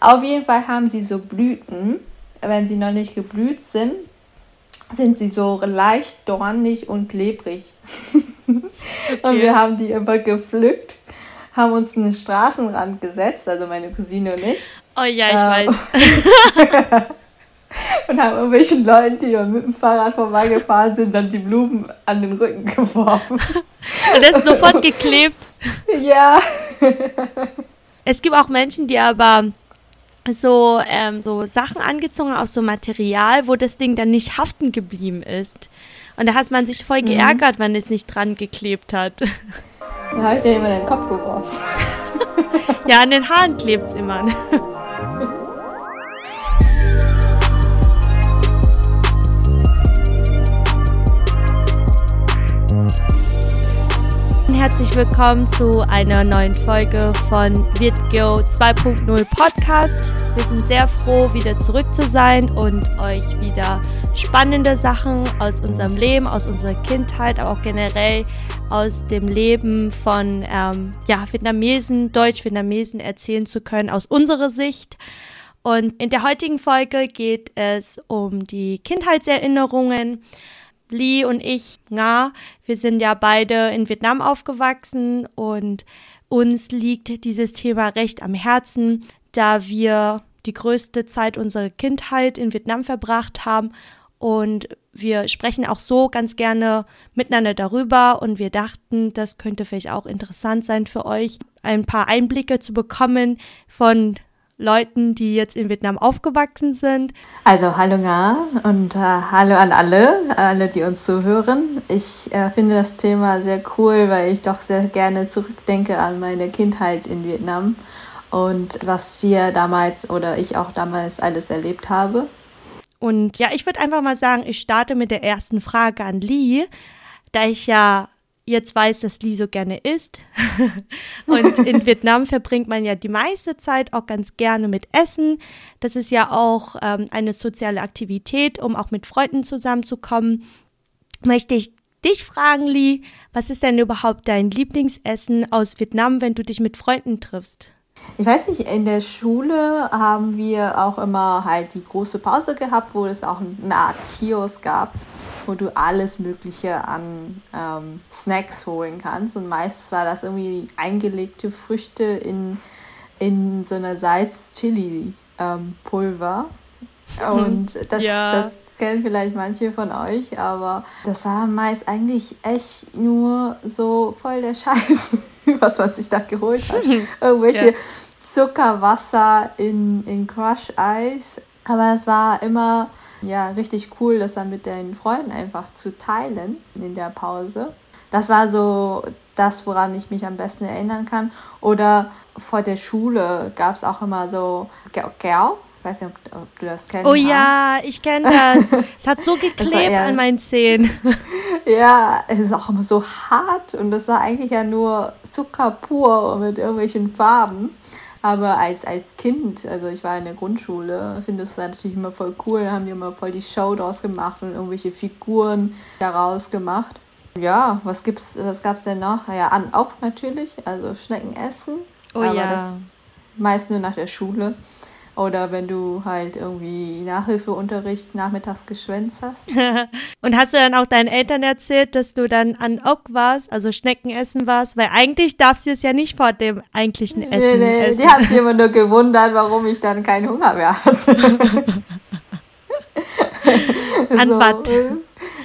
Auf jeden Fall haben sie so Blüten. Wenn sie noch nicht geblüht sind, sind sie so leicht dornig und klebrig. Okay. Und wir haben die immer gepflückt, haben uns einen Straßenrand gesetzt, also meine Cousine und ich. Oh ja, ich ähm, weiß. und haben irgendwelchen Leuten, die mit dem Fahrrad vorbeigefahren sind, dann die Blumen an den Rücken geworfen. Und das ist sofort geklebt. Ja. Es gibt auch Menschen, die aber so, ähm, so Sachen angezogen aus so Material, wo das Ding dann nicht haften geblieben ist. Und da hat man sich voll mhm. geärgert, wenn es nicht dran geklebt hat. Da habe ich dir immer den Kopf geworfen. ja, an den Haaren klebt es immer. herzlich willkommen zu einer neuen Folge von VirtGo 2.0 Podcast. Wir sind sehr froh, wieder zurück zu sein und euch wieder spannende Sachen aus unserem Leben, aus unserer Kindheit, aber auch generell aus dem Leben von ähm, ja, Vietnamesen, Deutsch-Vietnamesen erzählen zu können, aus unserer Sicht. Und in der heutigen Folge geht es um die Kindheitserinnerungen Lee und ich, Nga, wir sind ja beide in Vietnam aufgewachsen und uns liegt dieses Thema recht am Herzen, da wir die größte Zeit unserer Kindheit in Vietnam verbracht haben und wir sprechen auch so ganz gerne miteinander darüber und wir dachten, das könnte vielleicht auch interessant sein für euch, ein paar Einblicke zu bekommen von Leuten, die jetzt in Vietnam aufgewachsen sind. Also hallo Nga und äh, hallo an alle, alle, die uns zuhören. Ich äh, finde das Thema sehr cool, weil ich doch sehr gerne zurückdenke an meine Kindheit in Vietnam und was wir damals oder ich auch damals alles erlebt habe. Und ja, ich würde einfach mal sagen, ich starte mit der ersten Frage an Lee, da ich ja jetzt weiß, dass Lee so gerne isst. und in Vietnam verbringt man ja die meiste Zeit auch ganz gerne mit Essen. Das ist ja auch ähm, eine soziale Aktivität, um auch mit Freunden zusammenzukommen. Möchte ich dich fragen, Lee, was ist denn überhaupt dein Lieblingsessen aus Vietnam, wenn du dich mit Freunden triffst? Ich weiß nicht, in der Schule haben wir auch immer halt die große Pause gehabt, wo es auch eine Art Kiosk gab wo du alles Mögliche an ähm, Snacks holen kannst. Und meist war das irgendwie eingelegte Früchte in, in so einer Salz-Chili-Pulver. Ähm, Und das, ja. das kennen vielleicht manche von euch, aber das war meist eigentlich echt nur so voll der Scheiß, was man sich da geholt hat. Irgendwelche ja. Zuckerwasser in, in Crush-Eis. Aber es war immer ja, richtig cool, das dann mit den Freunden einfach zu teilen in der Pause. Das war so das, woran ich mich am besten erinnern kann. Oder vor der Schule gab es auch immer so Gao. Ich weiß nicht, ob, ob, du das kennst. Oh ja, ich kenne das. es hat so geklebt an meinen Zähnen. ja, es ist auch immer so hart und das war eigentlich ja nur Zucker pur mit irgendwelchen Farben. Aber als, als Kind, also ich war in der Grundschule, finde ich es natürlich immer voll cool. Da haben die immer voll die Show draus gemacht und irgendwelche Figuren daraus gemacht. Ja, was gibt's, was gab's denn noch? Ja, an auch natürlich, also Schnecken essen. Oh aber ja. das meist nur nach der Schule. Oder wenn du halt irgendwie Nachhilfeunterricht nachmittags geschwänzt hast. und hast du dann auch deinen Eltern erzählt, dass du dann an Ok warst, also Schneckenessen warst? Weil eigentlich darfst du es ja nicht vor dem eigentlichen Essen nee, nee, essen. Die haben sich immer nur gewundert, warum ich dann keinen Hunger mehr hatte. an so, was?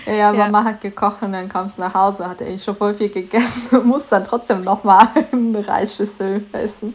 Äh, ja, Mama ja. hat gekocht und dann kam es nach Hause, hatte ich schon voll viel gegessen und muss dann trotzdem nochmal eine Reisschüssel essen.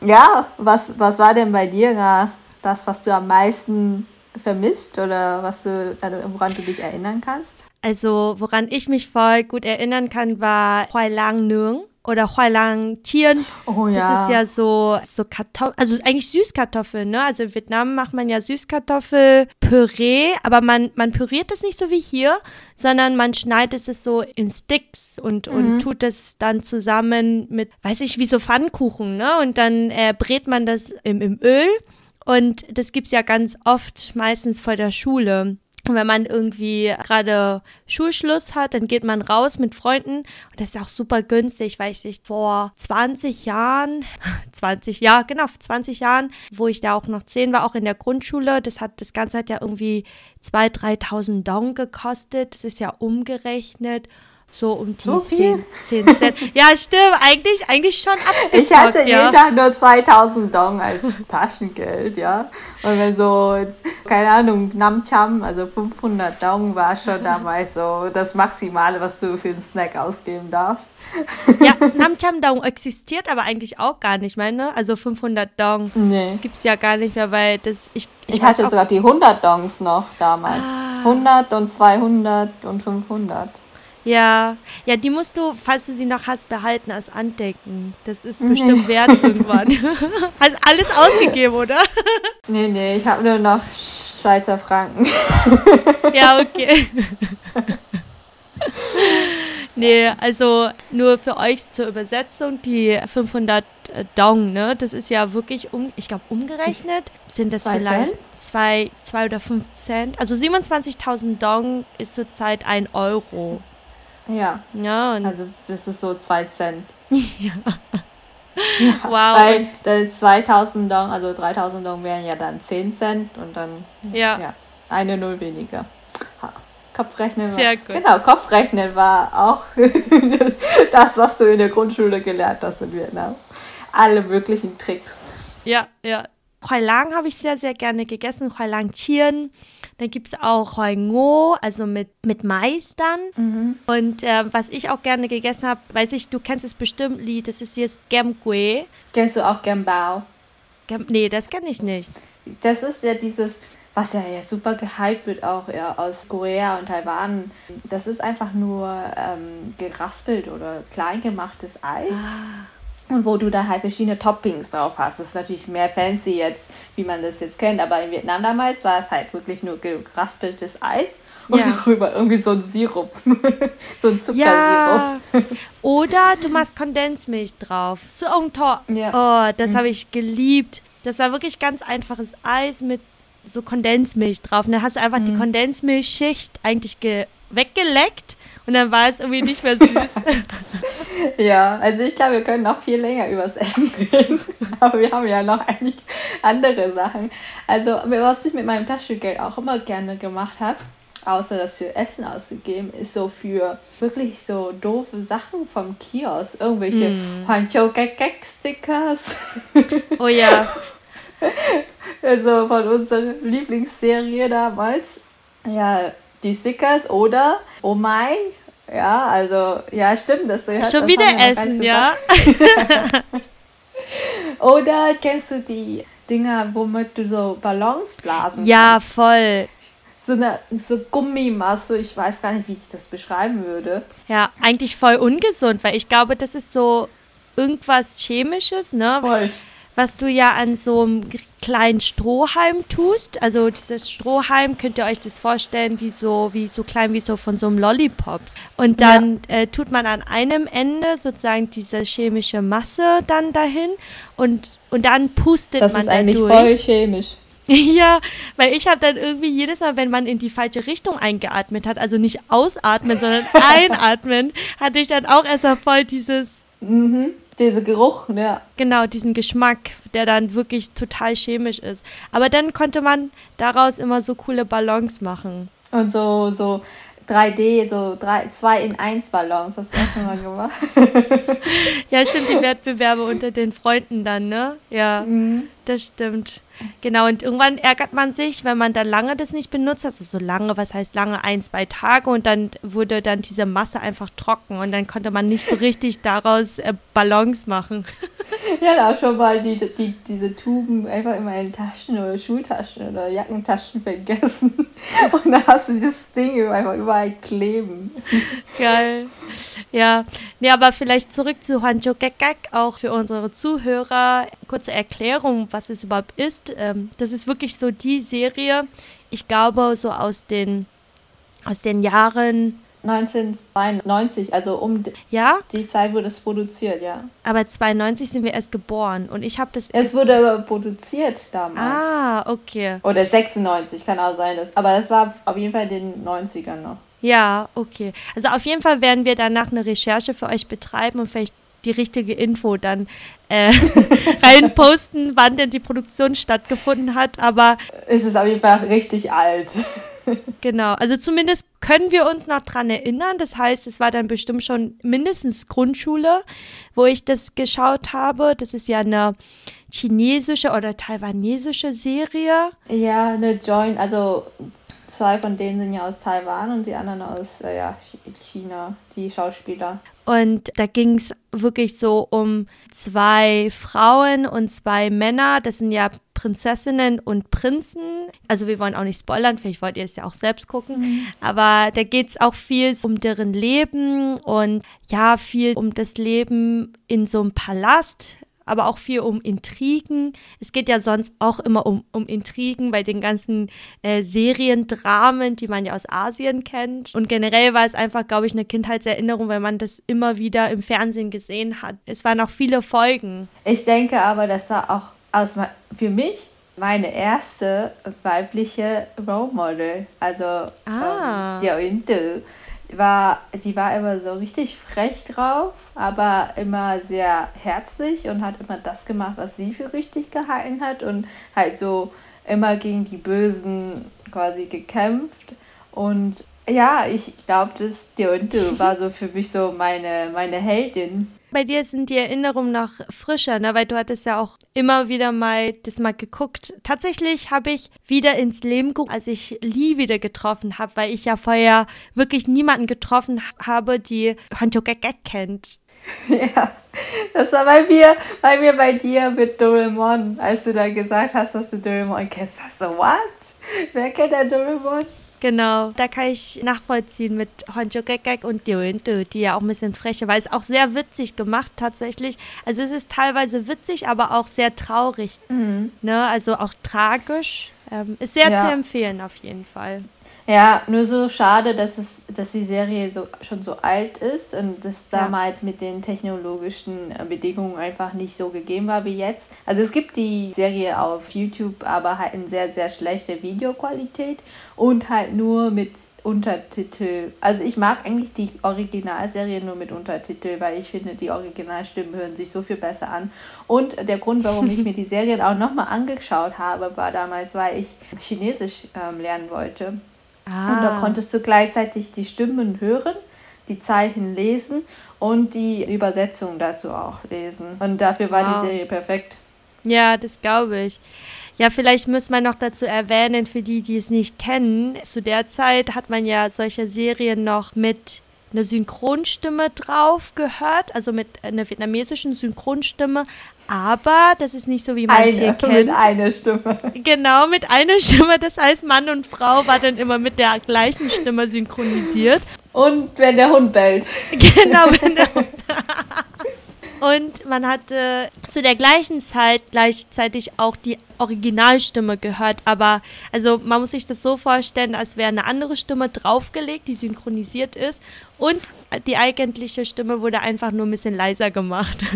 Ja, was, was war denn bei dir das, was du am meisten vermisst oder was du, also woran du dich erinnern kannst? Also, woran ich mich voll gut erinnern kann, war Huai Lang Nương oder Huailang Tieren. Oh ja. Das ist ja so, so Kartoffeln, also eigentlich Süßkartoffeln, ne? Also in Vietnam macht man ja Süßkartoffelpüree, aber man, man püriert das nicht so wie hier, sondern man schneidet es so in Sticks und, mhm. und tut das dann zusammen mit, weiß ich, wie so Pfannkuchen, ne? Und dann äh, brät man das im, im Öl und das gibt es ja ganz oft, meistens vor der Schule. Und wenn man irgendwie gerade Schulschluss hat, dann geht man raus mit Freunden. Und das ist auch super günstig, weiß ich, vor 20 Jahren, 20, ja, genau, 20 Jahren, wo ich da auch noch 10 war, auch in der Grundschule, das hat, das Ganze hat ja irgendwie 2.000, 3.000 Dong gekostet, das ist ja umgerechnet so um die so 10, 10 Cent. ja, stimmt. Eigentlich, eigentlich schon abgezockt, Ich hatte ja. jeden Tag nur 2000 Dong als Taschengeld, ja. Und wenn so, keine Ahnung, Namcham, also 500 Dong war schon damals so das Maximale, was du für einen Snack ausgeben darfst. ja, Namcham Dong existiert aber eigentlich auch gar nicht mehr, ne? Also 500 Dong. Nee. Das gibt es ja gar nicht mehr, weil das, ich, ich, ich hatte sogar die 100 Dongs noch damals. Ah. 100 und 200 und 500. Ja, ja, die musst du, falls du sie noch hast, behalten als Andenken. Das ist bestimmt wert irgendwann. Hast alles ausgegeben, oder? Nee, nee, ich habe nur noch Schweizer Franken. ja, okay. nee, also nur für euch zur Übersetzung, die 500 Dong, ne, das ist ja wirklich, um, ich glaube, umgerechnet sind das zwei vielleicht Cent? zwei, zwei oder fünf Cent. Also 27.000 Dong ist zurzeit ein Euro. Ja. Ja. also das ist so 2 Cent. ja. ja. Wow. Weil 2000 Dong, also 3000 Dong wären ja dann 10 Cent und dann ja. ja eine Null weniger. Kopfrechnen Sehr war, gut. Genau, Kopfrechnen war auch das, was du in der Grundschule gelernt hast in Vietnam. Alle möglichen Tricks. Ja, ja. Khoai Lang habe ich sehr, sehr gerne gegessen. Khoai Lang Chien. Dann gibt es auch Hoi Ngo, also mit, mit Mais dann. Mhm. Und äh, was ich auch gerne gegessen habe, weiß ich, du kennst es bestimmt, Li, das ist jetzt Gem Gue. Kennst du auch Gem Bao? Gem, nee, das kenne ich nicht. Das ist ja dieses, was ja, ja super gehypt wird, auch ja, aus Korea und Taiwan. Das ist einfach nur ähm, geraspelt oder klein gemachtes Eis. Ah und wo du da halt verschiedene Toppings drauf hast. Das ist natürlich mehr fancy jetzt, wie man das jetzt kennt, aber in Vietnam damals war es halt wirklich nur geraspeltes Eis und ja. drüber irgendwie so ein Sirup, so ein Zuckersirup. Ja. Oder du machst Kondensmilch drauf. So ein Tor. Ja. Oh, das mhm. habe ich geliebt. Das war wirklich ganz einfaches Eis mit so Kondensmilch drauf. Und dann hast du einfach mhm. die Kondensmilchschicht eigentlich weggeleckt und dann war es irgendwie nicht mehr süß. ja, also ich glaube, wir können noch viel länger übers Essen reden. Aber wir haben ja noch eigentlich andere Sachen. Also, was ich mit meinem Taschengeld auch immer gerne gemacht habe, außer das für Essen ausgegeben, ist so für wirklich so doofe Sachen vom Kiosk. Irgendwelche mm. Hancho Gek Gek Stickers. Oh ja. Also von unserer Lieblingsserie damals. Ja, die Stickers oder Oh mein. Ja, also, ja, stimmt. Das Schon das wieder Essen, ja. oder kennst du die Dinger, womit du so Ballons blasen Ja, kannst? voll. So eine so Gummimasse, ich weiß gar nicht, wie ich das beschreiben würde. Ja, eigentlich voll ungesund, weil ich glaube, das ist so irgendwas Chemisches, ne? Voll was du ja an so einem kleinen Strohhalm tust. Also dieses Strohhalm könnt ihr euch das vorstellen wie so, wie so klein wie so von so einem Lollipops. Und dann ja. äh, tut man an einem Ende sozusagen diese chemische Masse dann dahin und, und dann pustet das man. Das ist eigentlich voll chemisch. Ja, weil ich habe dann irgendwie jedes Mal, wenn man in die falsche Richtung eingeatmet hat, also nicht ausatmen, sondern einatmen, hatte ich dann auch erstmal voll dieses mhm. Dieser Geruch, ja. Genau, diesen Geschmack, der dann wirklich total chemisch ist. Aber dann konnte man daraus immer so coole Ballons machen. Und so, so 3D, so 2 in 1 Ballons, hast du auch schon mal gemacht. ja, stimmt, die Wettbewerbe unter den Freunden dann, ne? Ja, mhm. Das stimmt. Genau, und irgendwann ärgert man sich, wenn man dann lange das nicht benutzt, also so lange, was heißt lange, ein, zwei Tage und dann wurde dann diese Masse einfach trocken und dann konnte man nicht so richtig daraus äh, Ballons machen. ja, da schon mal die, die, diese Tuben einfach in meinen Taschen oder Schultaschen oder Jackentaschen vergessen und dann hast du dieses Ding einfach überall kleben. Geil. Ja, nee, aber vielleicht zurück zu Hanjo Gekak, auch für unsere Zuhörer. Kurze Erklärung, was es überhaupt ist ähm, das ist wirklich so die Serie, ich glaube, so aus den, aus den Jahren 1992, also um ja? die Zeit wurde es produziert, ja. Aber 92 sind wir erst geboren und ich habe das. Es wurde produziert damals. Ah, okay. Oder 96, kann auch sein. Dass, aber es war auf jeden Fall in den 90ern noch. Ja, okay. Also auf jeden Fall werden wir danach eine Recherche für euch betreiben und vielleicht die richtige Info dann äh, reinposten, wann denn die Produktion stattgefunden hat. Aber es ist auf jeden Fall richtig alt. genau, also zumindest können wir uns noch dran erinnern. Das heißt, es war dann bestimmt schon mindestens Grundschule, wo ich das geschaut habe. Das ist ja eine chinesische oder taiwanesische Serie. Ja, eine Joint, also zwei von denen sind ja aus Taiwan und die anderen aus äh, ja, China, die Schauspieler. Und da ging es wirklich so um zwei Frauen und zwei Männer. Das sind ja Prinzessinnen und Prinzen. Also wir wollen auch nicht spoilern, vielleicht wollt ihr es ja auch selbst gucken. Mhm. Aber da geht es auch viel um deren Leben und ja, viel um das Leben in so einem Palast aber auch viel um Intrigen. Es geht ja sonst auch immer um, um Intrigen bei den ganzen äh, Seriendramen, die man ja aus Asien kennt. Und generell war es einfach, glaube ich, eine Kindheitserinnerung, weil man das immer wieder im Fernsehen gesehen hat. Es waren auch viele Folgen. Ich denke aber, das war auch aus, für mich meine erste weibliche Role Model. Also ah. ähm, die war, sie war immer so richtig frech drauf, aber immer sehr herzlich und hat immer das gemacht, was sie für richtig gehalten hat und halt so immer gegen die Bösen quasi gekämpft. Und ja, ich glaube, dass Deonte war so für mich so meine, meine Heldin bei dir sind die Erinnerungen noch frischer, ne? weil du hattest ja auch immer wieder mal das mal geguckt. Tatsächlich habe ich wieder ins Leben geguckt, als ich Lee wieder getroffen habe, weil ich ja vorher wirklich niemanden getroffen habe, die Hanjo Gagek kennt. Ja, das war bei mir, bei mir bei dir mit Doraemon, als du da gesagt hast, dass du Doraemon kennst. Hast what? Wer kennt der Doraemon? Genau, da kann ich nachvollziehen mit Honjo Gekek und Diointe, die ja auch ein bisschen freche, weil es auch sehr witzig gemacht tatsächlich. Also es ist teilweise witzig, aber auch sehr traurig. Mhm. Ne? Also auch tragisch. Ähm, ist sehr ja. zu empfehlen auf jeden Fall. Ja, nur so schade, dass es, dass die Serie so schon so alt ist und das damals ja. mit den technologischen äh, Bedingungen einfach nicht so gegeben war wie jetzt. Also es gibt die Serie auf YouTube, aber halt in sehr, sehr schlechter Videoqualität und halt nur mit Untertitel. Also ich mag eigentlich die Originalserie nur mit Untertitel, weil ich finde, die Originalstimmen hören sich so viel besser an. Und der Grund, warum ich mir die Serien auch nochmal angeschaut habe, war damals, weil ich Chinesisch ähm, lernen wollte. Ah. Und da konntest du gleichzeitig die Stimmen hören, die Zeichen lesen und die Übersetzung dazu auch lesen. Und dafür war wow. die Serie perfekt. Ja, das glaube ich. Ja, vielleicht muss man noch dazu erwähnen, für die, die es nicht kennen, zu der Zeit hat man ja solche Serien noch mit einer Synchronstimme drauf gehört, also mit einer vietnamesischen Synchronstimme, aber das ist nicht so, wie man es hier kennt. Mit einer Stimme. Genau, mit einer Stimme. Das heißt, Mann und Frau war dann immer mit der gleichen Stimme synchronisiert. Und wenn der Hund bellt. Genau, wenn der Hund. Und man hatte zu der gleichen Zeit gleichzeitig auch die Originalstimme gehört. Aber also man muss sich das so vorstellen, als wäre eine andere Stimme draufgelegt, die synchronisiert ist. Und die eigentliche Stimme wurde einfach nur ein bisschen leiser gemacht.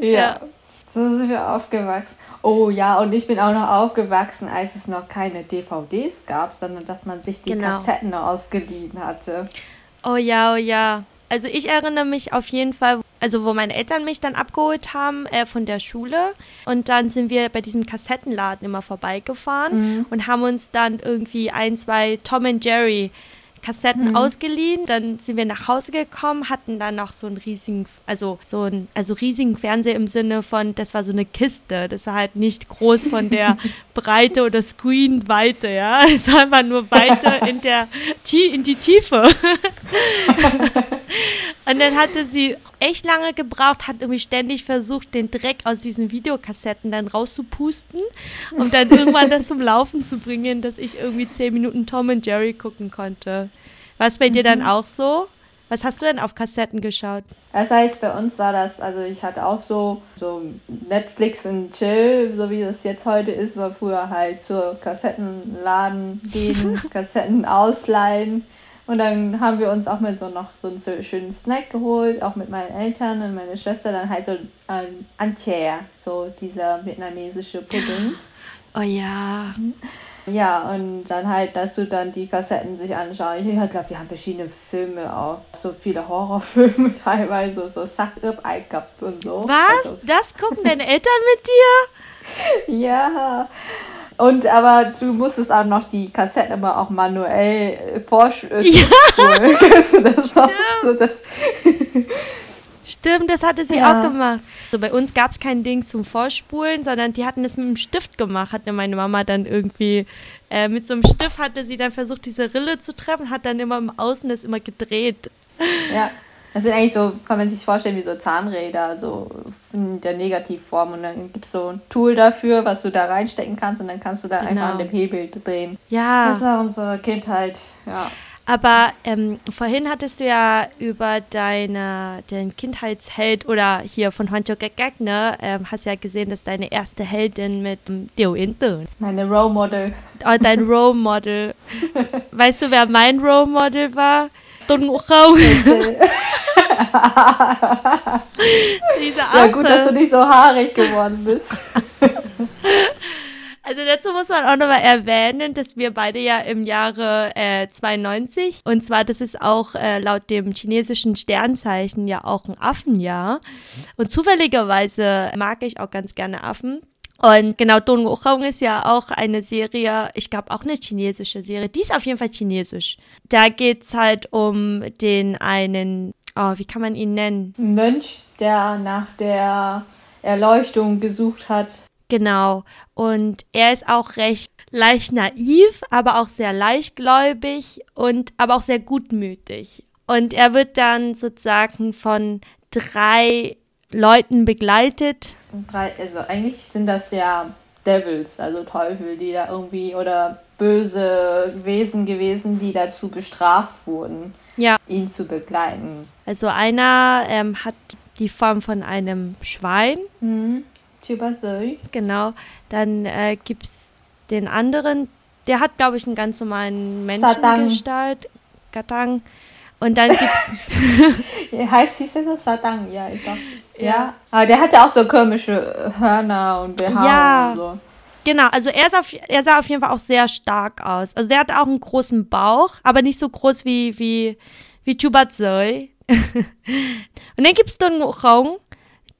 ja. ja. So sind wir aufgewachsen. Oh ja, und ich bin auch noch aufgewachsen, als es noch keine DVDs gab, sondern dass man sich die genau. Kassetten ausgeliehen hatte. Oh ja, oh ja. Also ich erinnere mich auf jeden Fall, also wo meine Eltern mich dann abgeholt haben äh, von der Schule und dann sind wir bei diesem Kassettenladen immer vorbeigefahren mhm. und haben uns dann irgendwie ein, zwei Tom and Jerry Kassetten mhm. ausgeliehen. Dann sind wir nach Hause gekommen, hatten dann noch so einen riesigen, also so einen, also riesigen Fernseher im Sinne von, das war so eine Kiste. Das war halt nicht groß von der Breite oder Screenweite, ja. Es war einfach nur weiter in der in die Tiefe. Und dann hatte sie echt lange gebraucht, hat irgendwie ständig versucht, den Dreck aus diesen Videokassetten dann rauszupusten, um dann irgendwann das zum Laufen zu bringen, dass ich irgendwie zehn Minuten Tom und Jerry gucken konnte. War es bei mhm. dir dann mhm. auch so? Was hast du denn auf Kassetten geschaut? Das heißt, bei uns war das, also ich hatte auch so, so Netflix und Chill, so wie das jetzt heute ist, war früher halt zur Kassettenladen gehen, Kassetten ausleihen. Und dann haben wir uns auch mit so noch so einen schönen Snack geholt, auch mit meinen Eltern und meiner Schwester, dann halt so ein Antier, so dieser vietnamesische Pudding. Oh ja. Ja, und dann halt, dass du dann die Kassetten sich anschaust. Ich glaube, wir haben verschiedene Filme auch. So viele Horrorfilme teilweise, so Suck Up, Cup und so. Was? Also. Das gucken deine Eltern mit dir? ja. Und aber du musstest auch noch die Kassetten immer auch manuell vorspulen. Ja. Das das Stimmt, das hatte sie ja. auch gemacht. So, bei uns gab es kein Ding zum Vorspulen, sondern die hatten das mit einem Stift gemacht, hatte meine Mama dann irgendwie. Äh, mit so einem Stift hatte sie dann versucht, diese Rille zu treffen, hat dann immer im Außen das immer gedreht. Ja, das sind eigentlich so, kann man sich vorstellen, wie so Zahnräder, so in der Negativform. Und dann gibt es so ein Tool dafür, was du da reinstecken kannst und dann kannst du da genau. einfach an dem Hebel drehen. Ja. Das war unsere Kindheit, ja. Aber ähm, vorhin hattest du ja über deine, den Kindheitsheld oder hier von Hancho Gagag, ne, ähm, hast ja gesehen, dass deine erste Heldin mit Deo Intern. Meine Role Model. Oh, dein Role Model. weißt du, wer mein Role Model war? Không. Diese Affe. Ja, gut, dass du nicht so haarig geworden bist. Also dazu muss man auch nochmal erwähnen, dass wir beide ja im Jahre äh, 92 und zwar das ist auch äh, laut dem chinesischen Sternzeichen ja auch ein Affenjahr und zufälligerweise mag ich auch ganz gerne Affen. Und genau, Don Wuchong ist ja auch eine Serie, ich glaube auch eine chinesische Serie. Die ist auf jeden Fall chinesisch. Da geht es halt um den einen, oh, wie kann man ihn nennen? Mönch, der nach der Erleuchtung gesucht hat. Genau. Und er ist auch recht leicht naiv, aber auch sehr leichtgläubig und aber auch sehr gutmütig. Und er wird dann sozusagen von drei Leuten begleitet. Drei, also eigentlich sind das ja Devils, also Teufel, die da irgendwie oder böse Wesen gewesen, die dazu bestraft wurden, ja. ihn zu begleiten. Also einer ähm, hat die Form von einem Schwein. Mhm. Chibasoi. Genau. Dann äh, gibt es den anderen, der hat, glaube ich, einen ganz normalen Menschengestalt. Gatang. Und dann gibt's. heißt, hieß er so Satang, ja, ich glaube. Ja. ja. Aber der hatte auch so komische Hörner und Behaarung ja. und so. Genau, also er, ist auf, er sah auf jeden Fall auch sehr stark aus. Also der hatte auch einen großen Bauch, aber nicht so groß wie, wie, wie Chubatsoi. und dann gibt es Don Rong,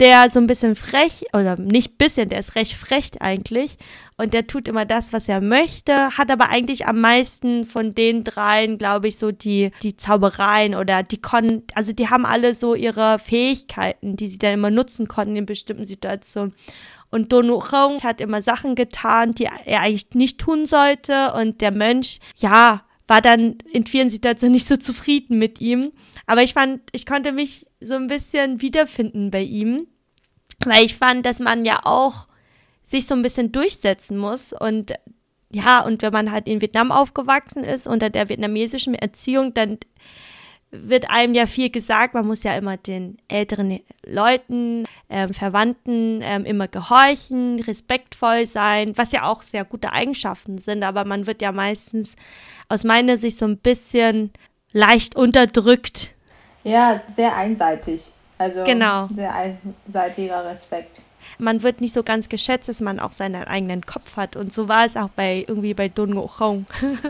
der so ein bisschen frech, oder nicht bisschen, der ist recht frech eigentlich. Und der tut immer das, was er möchte, hat aber eigentlich am meisten von den dreien, glaube ich, so die, die Zaubereien oder die Kon, also die haben alle so ihre Fähigkeiten, die sie dann immer nutzen konnten in bestimmten Situationen. Und Donuchong hat immer Sachen getan, die er eigentlich nicht tun sollte. Und der Mönch, ja, war dann in vielen Situationen nicht so zufrieden mit ihm. Aber ich fand, ich konnte mich so ein bisschen wiederfinden bei ihm. Weil ich fand, dass man ja auch sich so ein bisschen durchsetzen muss und ja, und wenn man halt in Vietnam aufgewachsen ist, unter der vietnamesischen Erziehung, dann wird einem ja viel gesagt, man muss ja immer den älteren Leuten, ähm, Verwandten ähm, immer gehorchen, respektvoll sein, was ja auch sehr gute Eigenschaften sind, aber man wird ja meistens aus meiner Sicht so ein bisschen leicht unterdrückt. Ja, sehr einseitig. Also genau. sehr einseitiger Respekt. Man wird nicht so ganz geschätzt, dass man auch seinen eigenen Kopf hat. Und so war es auch bei irgendwie bei Don Ngochong.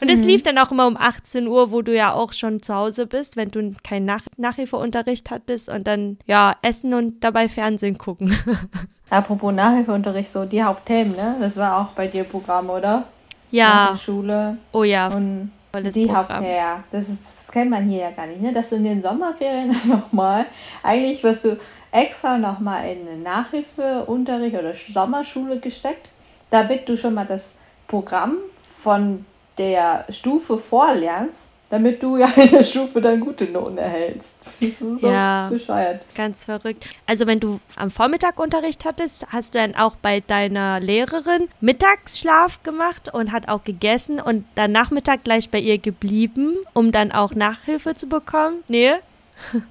Und es mhm. lief dann auch immer um 18 Uhr, wo du ja auch schon zu Hause bist, wenn du keinen Nach Nachhilfeunterricht hattest und dann ja essen und dabei Fernsehen gucken. Apropos Nachhilfeunterricht, so die Hauptthemen, ne? Das war auch bei dir Programm, oder? Ja. Schule. Oh ja. Und die Hauptthemen, ja. Das ist das kennt man hier ja gar nicht, ne? dass du in den Sommerferien nochmal, eigentlich wirst du extra nochmal in einen Nachhilfeunterricht oder Sommerschule gesteckt, damit du schon mal das Programm von der Stufe vorlernst, damit du ja in der Stufe dann gute Noten erhältst. Das ist so ja, bescheuert. Ganz verrückt. Also wenn du am Vormittag Unterricht hattest, hast du dann auch bei deiner Lehrerin Mittagsschlaf gemacht und hat auch gegessen und dann Nachmittag gleich bei ihr geblieben, um dann auch Nachhilfe zu bekommen? Nee?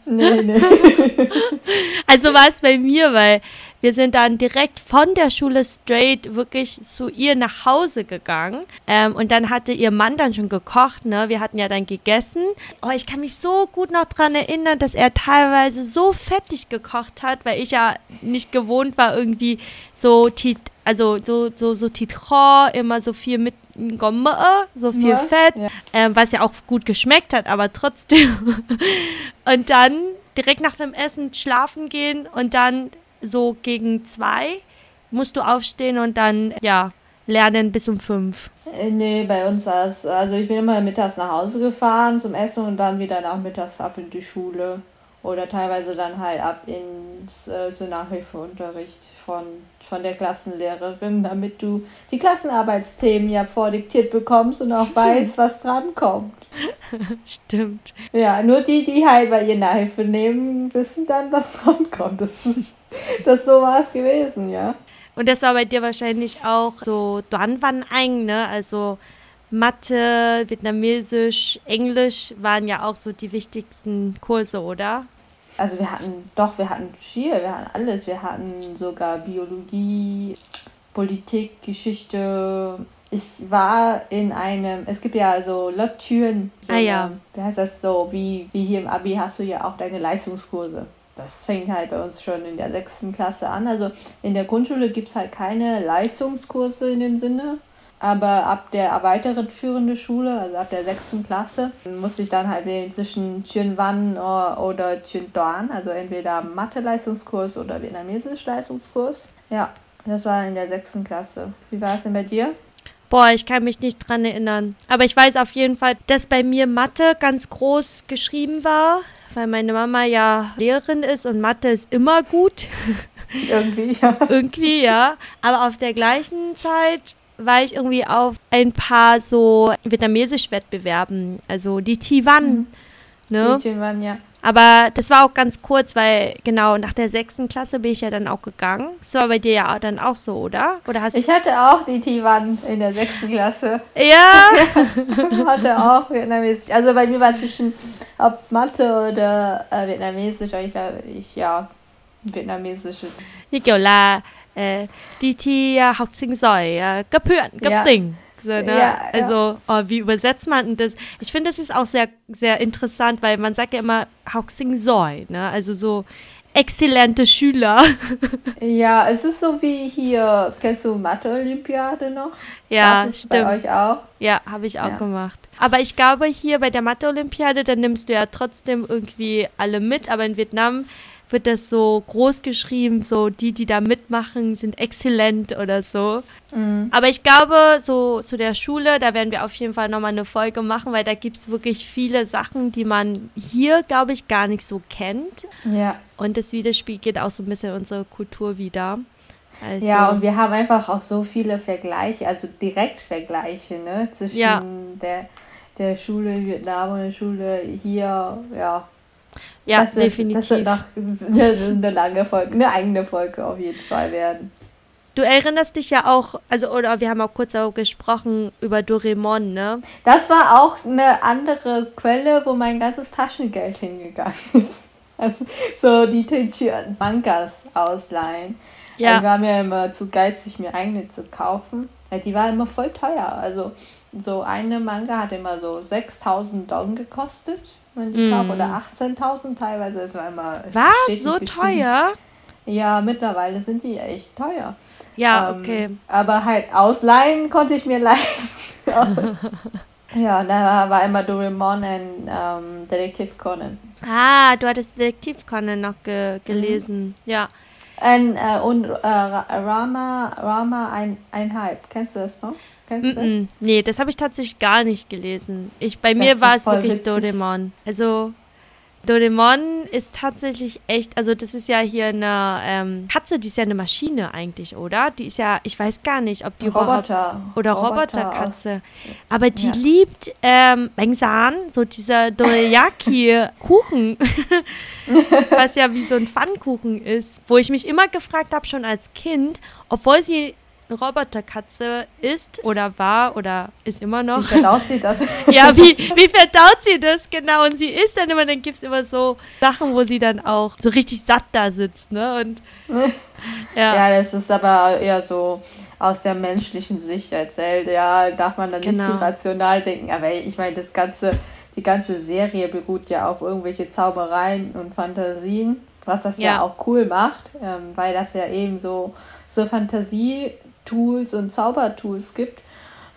Nee, nee. also war es bei mir, weil wir sind dann direkt von der Schule straight wirklich zu ihr nach Hause gegangen. Ähm, und dann hatte ihr Mann dann schon gekocht, ne? Wir hatten ja dann gegessen. Oh, ich kann mich so gut noch dran erinnern, dass er teilweise so fettig gekocht hat, weil ich ja nicht gewohnt war, irgendwie so, also so, so, so Titron, immer so viel mit Gomme, so viel ja, Fett, ja. Ähm, was ja auch gut geschmeckt hat, aber trotzdem. und dann direkt nach dem Essen schlafen gehen und dann so gegen zwei musst du aufstehen und dann, ja, lernen bis um fünf. Äh, nee, bei uns war es, also ich bin immer mittags nach Hause gefahren zum Essen und dann wieder nachmittags ab in die Schule. Oder teilweise dann halt ab ins äh, so Nachhilfeunterricht von, von der Klassenlehrerin, damit du die Klassenarbeitsthemen ja vordiktiert bekommst und auch weißt, was drankommt. Stimmt. Ja, nur die, die halt bei ihr Nachhilfe nehmen, wissen dann, was drankommt. Das ist das so war es gewesen, ja. Und das war bei dir wahrscheinlich auch so Duanwan Eng, ne? Also Mathe, Vietnamesisch, Englisch waren ja auch so die wichtigsten Kurse, oder? Also wir hatten, doch, wir hatten viel, wir hatten alles. Wir hatten sogar Biologie, Politik, Geschichte. Ich war in einem, es gibt ja so Lektüren. So ah ja. Wie heißt das so? Wie, wie hier im Abi hast du ja auch deine Leistungskurse das fängt halt bei uns schon in der sechsten Klasse an. Also in der Grundschule gibt es halt keine Leistungskurse in dem Sinne. Aber ab der erweitert führende Schule, also ab der sechsten Klasse, musste ich dann halt wählen zwischen Chuen Wan oder Chuen Doan, also entweder Mathe-Leistungskurs oder Vietnamesisch-Leistungskurs. Ja, das war in der sechsten Klasse. Wie war es denn bei dir? Boah, ich kann mich nicht dran erinnern. Aber ich weiß auf jeden Fall, dass bei mir Mathe ganz groß geschrieben war weil meine Mama ja Lehrerin ist und Mathe ist immer gut. Irgendwie, ja. Irgendwie, ja. Aber auf der gleichen Zeit war ich irgendwie auf ein paar so vietnamesisch Wettbewerben, also die Tiwan. Mhm. Ne? Die Tiwan, ja. Aber das war auch ganz kurz, weil genau nach der sechsten Klasse bin ich ja dann auch gegangen. Das war bei dir ja dann auch so, oder? Oder hast ich hatte auch die Tiwan in der sechsten Klasse. Ja. hatte auch Vietnamesisch. Also bei mir war zwischen ob Mathe oder äh, Vietnamesisch, aber ich glaube, ich ja Vietnamesisch. Như kiểu là uh, đi thi uh, học sinh giỏi uh, cấp huyện, cấp ja. tỉnh. So, ne? ja, also, ja. Oh, wie übersetzt man das? Ich finde, das ist auch sehr, sehr interessant, weil man sagt ja immer Hauxing Soy, ne? Also so exzellente Schüler. ja, es ist so wie hier, kennst du Mathe-Olympiade noch? Ja, das stimmt. Bei euch auch? Ja, habe ich auch ja. gemacht. Aber ich glaube, hier bei der Mathe-Olympiade, da nimmst du ja trotzdem irgendwie alle mit, aber in Vietnam wird das so groß geschrieben, so die, die da mitmachen, sind exzellent oder so. Mhm. Aber ich glaube, so zu der Schule, da werden wir auf jeden Fall nochmal eine Folge machen, weil da gibt es wirklich viele Sachen, die man hier, glaube ich, gar nicht so kennt. Ja. Und das widerspiegelt auch so ein bisschen unsere Kultur wieder. Also, ja, und wir haben einfach auch so viele Vergleiche, also Direktvergleiche, ne, zwischen ja. der, der Schule in Vietnam und der Schule hier, ja. Ja, das wird, definitiv. Das wird noch eine, eine lange Folge, eine eigene Folge auf jeden Fall werden. Du erinnerst dich ja auch, also oder wir haben auch kurz auch gesprochen über Doraemon, ne? Das war auch eine andere Quelle, wo mein ganzes Taschengeld hingegangen ist. Also so die Mangas ausleihen. Ja. Ich war mir immer zu geizig, mir eigene zu kaufen. Die war immer voll teuer. Also so eine Manga hat immer so 6000 Dong gekostet wenn die mm. Oder 18.000 teilweise. ist einmal Was? So teuer? Ja, mittlerweile sind die echt teuer. Ja, ähm, okay. Aber halt ausleihen konnte ich mir leisten. ja, da war immer Doraemon und ähm, Detektiv Conan. Ah, du hattest Detektiv Conan noch ge gelesen. Mhm. Ja. Und, äh, und äh, Rama, Rama ein, einhalb. Kennst du das noch? Kennst mm -mm. Nee, das habe ich tatsächlich gar nicht gelesen. Ich, bei das mir war es wirklich witzig. Doraemon. Also, Doraemon ist tatsächlich echt, also das ist ja hier eine ähm, Katze, die ist ja eine Maschine eigentlich, oder? Die ist ja, ich weiß gar nicht, ob die Roboter oder Roboterkatze. Aber die ja. liebt ähm, Bengsan, so dieser Dorayaki-Kuchen, was ja wie so ein Pfannkuchen ist, wo ich mich immer gefragt habe, schon als Kind, obwohl sie Roboterkatze ist oder war oder ist immer noch. Wie verdaut sie das? ja, wie, wie verdaut sie das genau? Und sie ist dann immer, dann gibt es immer so Sachen, wo sie dann auch so richtig satt da sitzt, ne? Und ja. ja, das ist aber eher so aus der menschlichen Sicht erzählt. Ja, darf man dann genau. nicht so rational denken. Aber ich meine, das ganze, die ganze Serie beruht ja auf irgendwelche Zaubereien und Fantasien, was das ja, ja auch cool macht, ähm, weil das ja eben so so Fantasie Tools und Zaubertools gibt,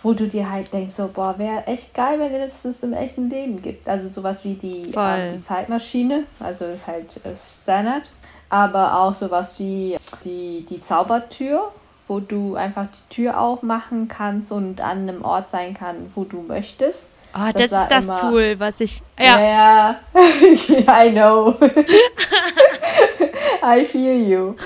wo du dir halt denkst, so, boah, wäre echt geil, wenn es das im echten Leben gibt. Also sowas wie die, äh, die Zeitmaschine, also ist halt Standard, aber auch sowas wie die, die Zaubertür, wo du einfach die Tür aufmachen kannst und an einem Ort sein kann, wo du möchtest. Oh, das, das ist das immer, Tool, was ich. Ja, ja, I know. I feel you.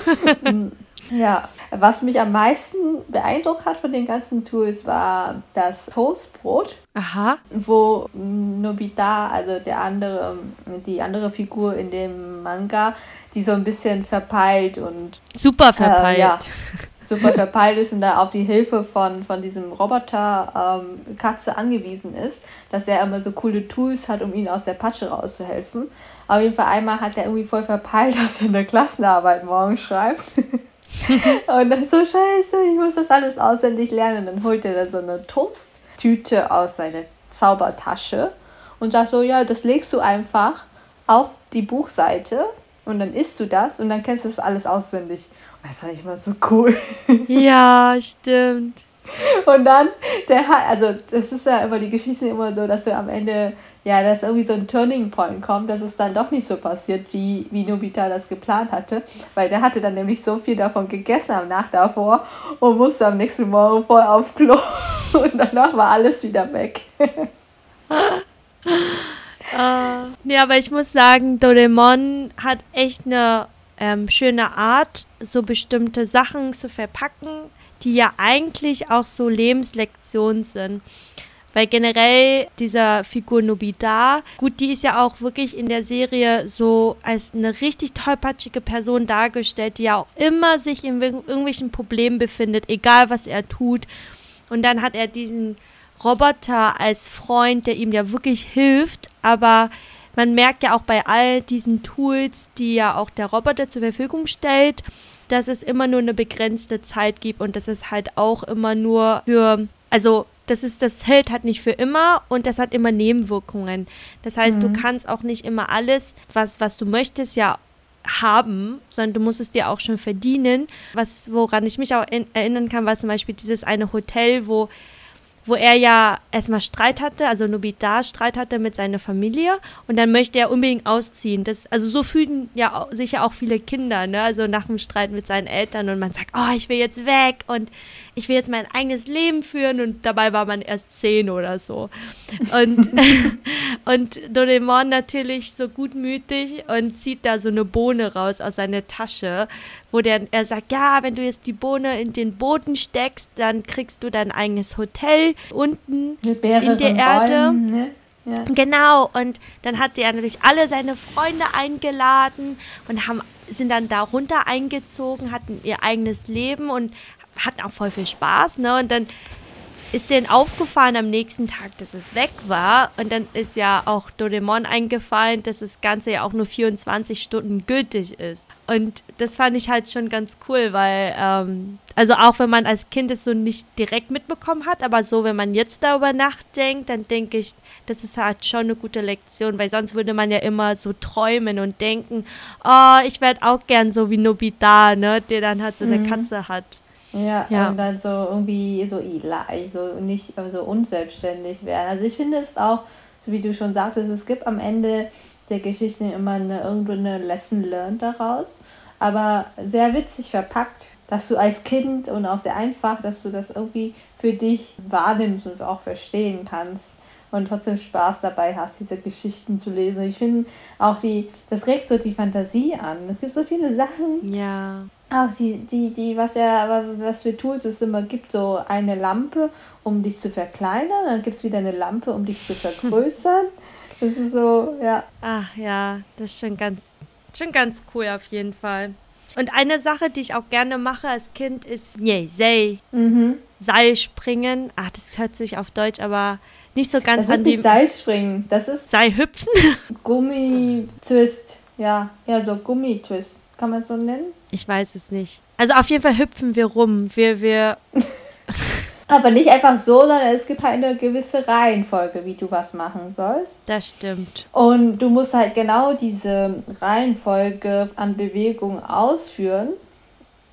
Ja, was mich am meisten beeindruckt hat von den ganzen Tools war das Toastbrot. Aha. Wo Nobita, also der andere, die andere Figur in dem Manga, die so ein bisschen verpeilt und. Super verpeilt. Äh, ja, super verpeilt ist und da auf die Hilfe von, von diesem Roboter ähm, Katze angewiesen ist, dass er immer so coole Tools hat, um ihn aus der Patsche rauszuhelfen. Auf jeden Fall einmal hat er irgendwie voll verpeilt, dass er eine Klassenarbeit morgen schreibt. und dann so, scheiße, ich muss das alles auswendig lernen. Und dann holt er dann so eine Toasttüte aus seiner Zaubertasche und sagt so, ja, das legst du einfach auf die Buchseite und dann isst du das und dann kennst du das alles auswendig. Und das fand ich immer so cool. Ja, stimmt. Und dann, der hat, also das ist ja immer die Geschichte immer so, dass du am Ende ja, dass irgendwie so ein Turning Point kommt, dass es dann doch nicht so passiert, wie, wie Nobita das geplant hatte. Weil der hatte dann nämlich so viel davon gegessen am Nacht davor und musste am nächsten Morgen voll auf Klo und danach war alles wieder weg. uh, ja, aber ich muss sagen, Doraemon hat echt eine ähm, schöne Art, so bestimmte Sachen zu verpacken, die ja eigentlich auch so Lebenslektionen sind. Weil generell dieser Figur Nobita, gut, die ist ja auch wirklich in der Serie so als eine richtig tollpatschige Person dargestellt, die ja auch immer sich in irgendwelchen Problemen befindet, egal was er tut. Und dann hat er diesen Roboter als Freund, der ihm ja wirklich hilft, aber man merkt ja auch bei all diesen Tools, die ja auch der Roboter zur Verfügung stellt, dass es immer nur eine begrenzte Zeit gibt und dass es halt auch immer nur für, also das ist, das hält halt nicht für immer und das hat immer Nebenwirkungen. Das heißt, mhm. du kannst auch nicht immer alles, was, was du möchtest, ja haben, sondern du musst es dir auch schon verdienen. Was, woran ich mich auch in, erinnern kann, war zum Beispiel dieses eine Hotel, wo wo er ja erstmal Streit hatte, also Nobita Streit hatte mit seiner Familie und dann möchte er unbedingt ausziehen. Das, also so fühlen ja sich ja auch viele Kinder, ne? Also nach dem Streit mit seinen Eltern und man sagt, oh, ich will jetzt weg und ich will jetzt mein eigenes Leben führen und dabei war man erst zehn oder so. Und, und Doraemon natürlich so gutmütig und zieht da so eine Bohne raus aus seiner Tasche, wo der, er sagt, ja, wenn du jetzt die Bohne in den Boden steckst, dann kriegst du dein eigenes Hotel unten in der Erde. Bäumen, ne? Ja. Genau, und dann hat er natürlich alle seine Freunde eingeladen und haben, sind dann da runter eingezogen, hatten ihr eigenes Leben und hatten auch voll viel Spaß, ne? Und dann ist denen aufgefallen am nächsten Tag, dass es weg war. Und dann ist ja auch Doraemon eingefallen, dass das Ganze ja auch nur 24 Stunden gültig ist. Und das fand ich halt schon ganz cool, weil, ähm, also auch wenn man als Kind es so nicht direkt mitbekommen hat, aber so, wenn man jetzt darüber nachdenkt, dann denke ich, das ist halt schon eine gute Lektion, weil sonst würde man ja immer so träumen und denken, oh, ich werde auch gern so wie Nobita, ne, der dann halt so eine mhm. Katze hat. Ja, ja, und dann so irgendwie so so nicht so unselbstständig werden. Also ich finde es auch, so wie du schon sagtest, es gibt am Ende der Geschichte immer eine, irgendwo eine Lesson learned daraus, aber sehr witzig verpackt, dass du als Kind und auch sehr einfach, dass du das irgendwie für dich wahrnimmst und auch verstehen kannst. und trotzdem Spaß dabei hast, diese Geschichten zu lesen. Ich finde auch die, das regt so die Fantasie an. Es gibt so viele Sachen. Ja. Auch die, die, die, was ja, was für Tools es immer gibt, so eine Lampe, um dich zu verkleinern, dann gibt es wieder eine Lampe, um dich zu vergrößern. Das ist so, ja. Ach ja, das ist schon ganz, schon ganz cool auf jeden Fall. Und eine Sache, die ich auch gerne mache als Kind, ist nee, Seil. Mhm. Seilspringen. Ach, das hört sich auf Deutsch aber nicht so ganz das an wie. Das ist Seilspringen, das ist. Seilhüpfen? Gummitwist. Ja, ja, so Gummitwist. Kann man es so nennen? Ich weiß es nicht. Also auf jeden Fall hüpfen wir rum. Wir, wir. Aber nicht einfach so, sondern es gibt halt eine gewisse Reihenfolge, wie du was machen sollst. Das stimmt. Und du musst halt genau diese Reihenfolge an Bewegungen ausführen.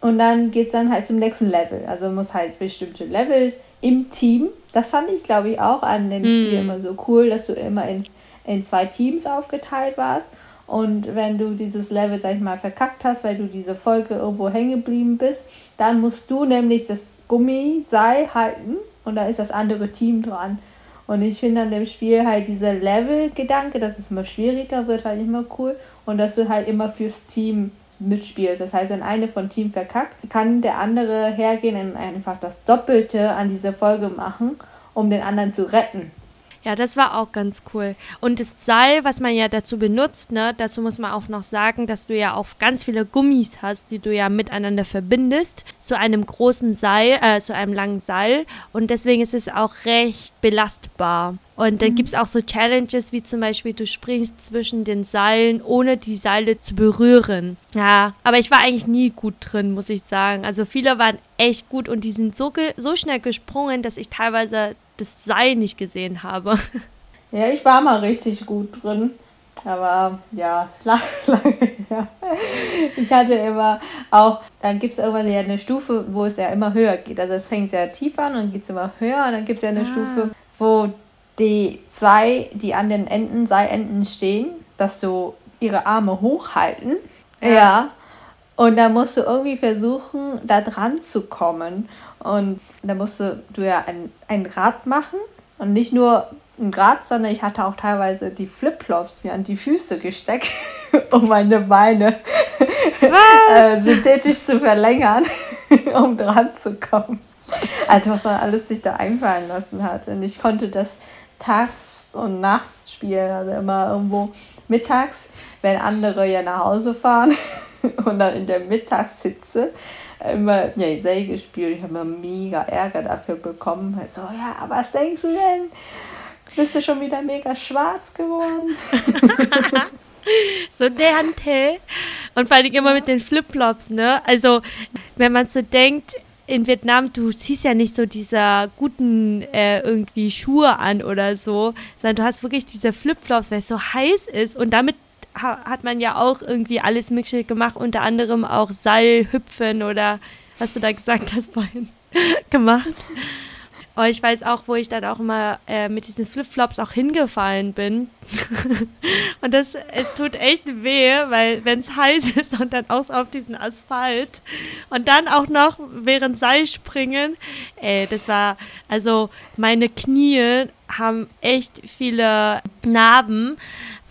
Und dann geht es dann halt zum nächsten Level. Also muss halt bestimmte Levels im Team. Das fand ich, glaube ich, auch an dem mm. Spiel immer so cool, dass du immer in, in zwei Teams aufgeteilt warst. Und wenn du dieses Level, sag ich mal, verkackt hast, weil du diese Folge irgendwo hängen geblieben bist, dann musst du nämlich das Gummiseil halten und da ist das andere Team dran. Und ich finde an dem Spiel halt dieser Level-Gedanke, dass es immer schwieriger wird, halt immer cool. Und dass du halt immer fürs Team mitspielst. Das heißt, wenn eine von Team verkackt, kann der andere hergehen und einfach das Doppelte an dieser Folge machen, um den anderen zu retten. Ja, das war auch ganz cool. Und das Seil, was man ja dazu benutzt, ne, dazu muss man auch noch sagen, dass du ja auch ganz viele Gummis hast, die du ja miteinander verbindest, zu einem großen Seil, äh, zu einem langen Seil. Und deswegen ist es auch recht belastbar. Und dann mhm. gibt es auch so Challenges, wie zum Beispiel, du springst zwischen den Seilen, ohne die Seile zu berühren. Ja, aber ich war eigentlich nie gut drin, muss ich sagen. Also viele waren echt gut und die sind so, so schnell gesprungen, dass ich teilweise das Seil nicht gesehen habe. Ja, ich war mal richtig gut drin. Aber ja, es lag lange her. Ich hatte immer auch, dann gibt es irgendwann ja eine Stufe, wo es ja immer höher geht. Also es fängt sehr tief an und geht es immer höher. Und dann gibt es ja eine ah. Stufe, wo die zwei, die an den Enden, Seilenden stehen, dass du ihre Arme hochhalten. Ja. ja. Und dann musst du irgendwie versuchen, da dran zu kommen. Und da musste du ja ein, ein Rad machen und nicht nur ein Rad, sondern ich hatte auch teilweise die Flipflops mir an die Füße gesteckt, um meine Beine äh, synthetisch zu verlängern, um dran zu kommen. Also was man alles sich da einfallen lassen hat. Und ich konnte das tags und nachts spielen, also immer irgendwo mittags, wenn andere ja nach Hause fahren und dann in der Mittagssitze immer Jay gespielt. Ich habe mir mega Ärger dafür bekommen. So, ja, aber was denkst du denn? Bist du schon wieder mega schwarz geworden? so Dante. Und vor allem immer mit den Flipflops, ne? Also, wenn man so denkt, in Vietnam, du ziehst ja nicht so diese guten äh, irgendwie Schuhe an oder so, sondern du hast wirklich diese Flipflops, weil es so heiß ist und damit hat man ja auch irgendwie alles Mögliche gemacht, unter anderem auch Seilhüpfen oder was du da gesagt hast vorhin gemacht. Oh, ich weiß auch, wo ich dann auch immer äh, mit diesen Flipflops auch hingefallen bin. und das, es tut echt weh, weil wenn es heiß ist und dann auch auf diesen Asphalt und dann auch noch während Seilspringen, ey, das war, also meine Knie haben echt viele Narben.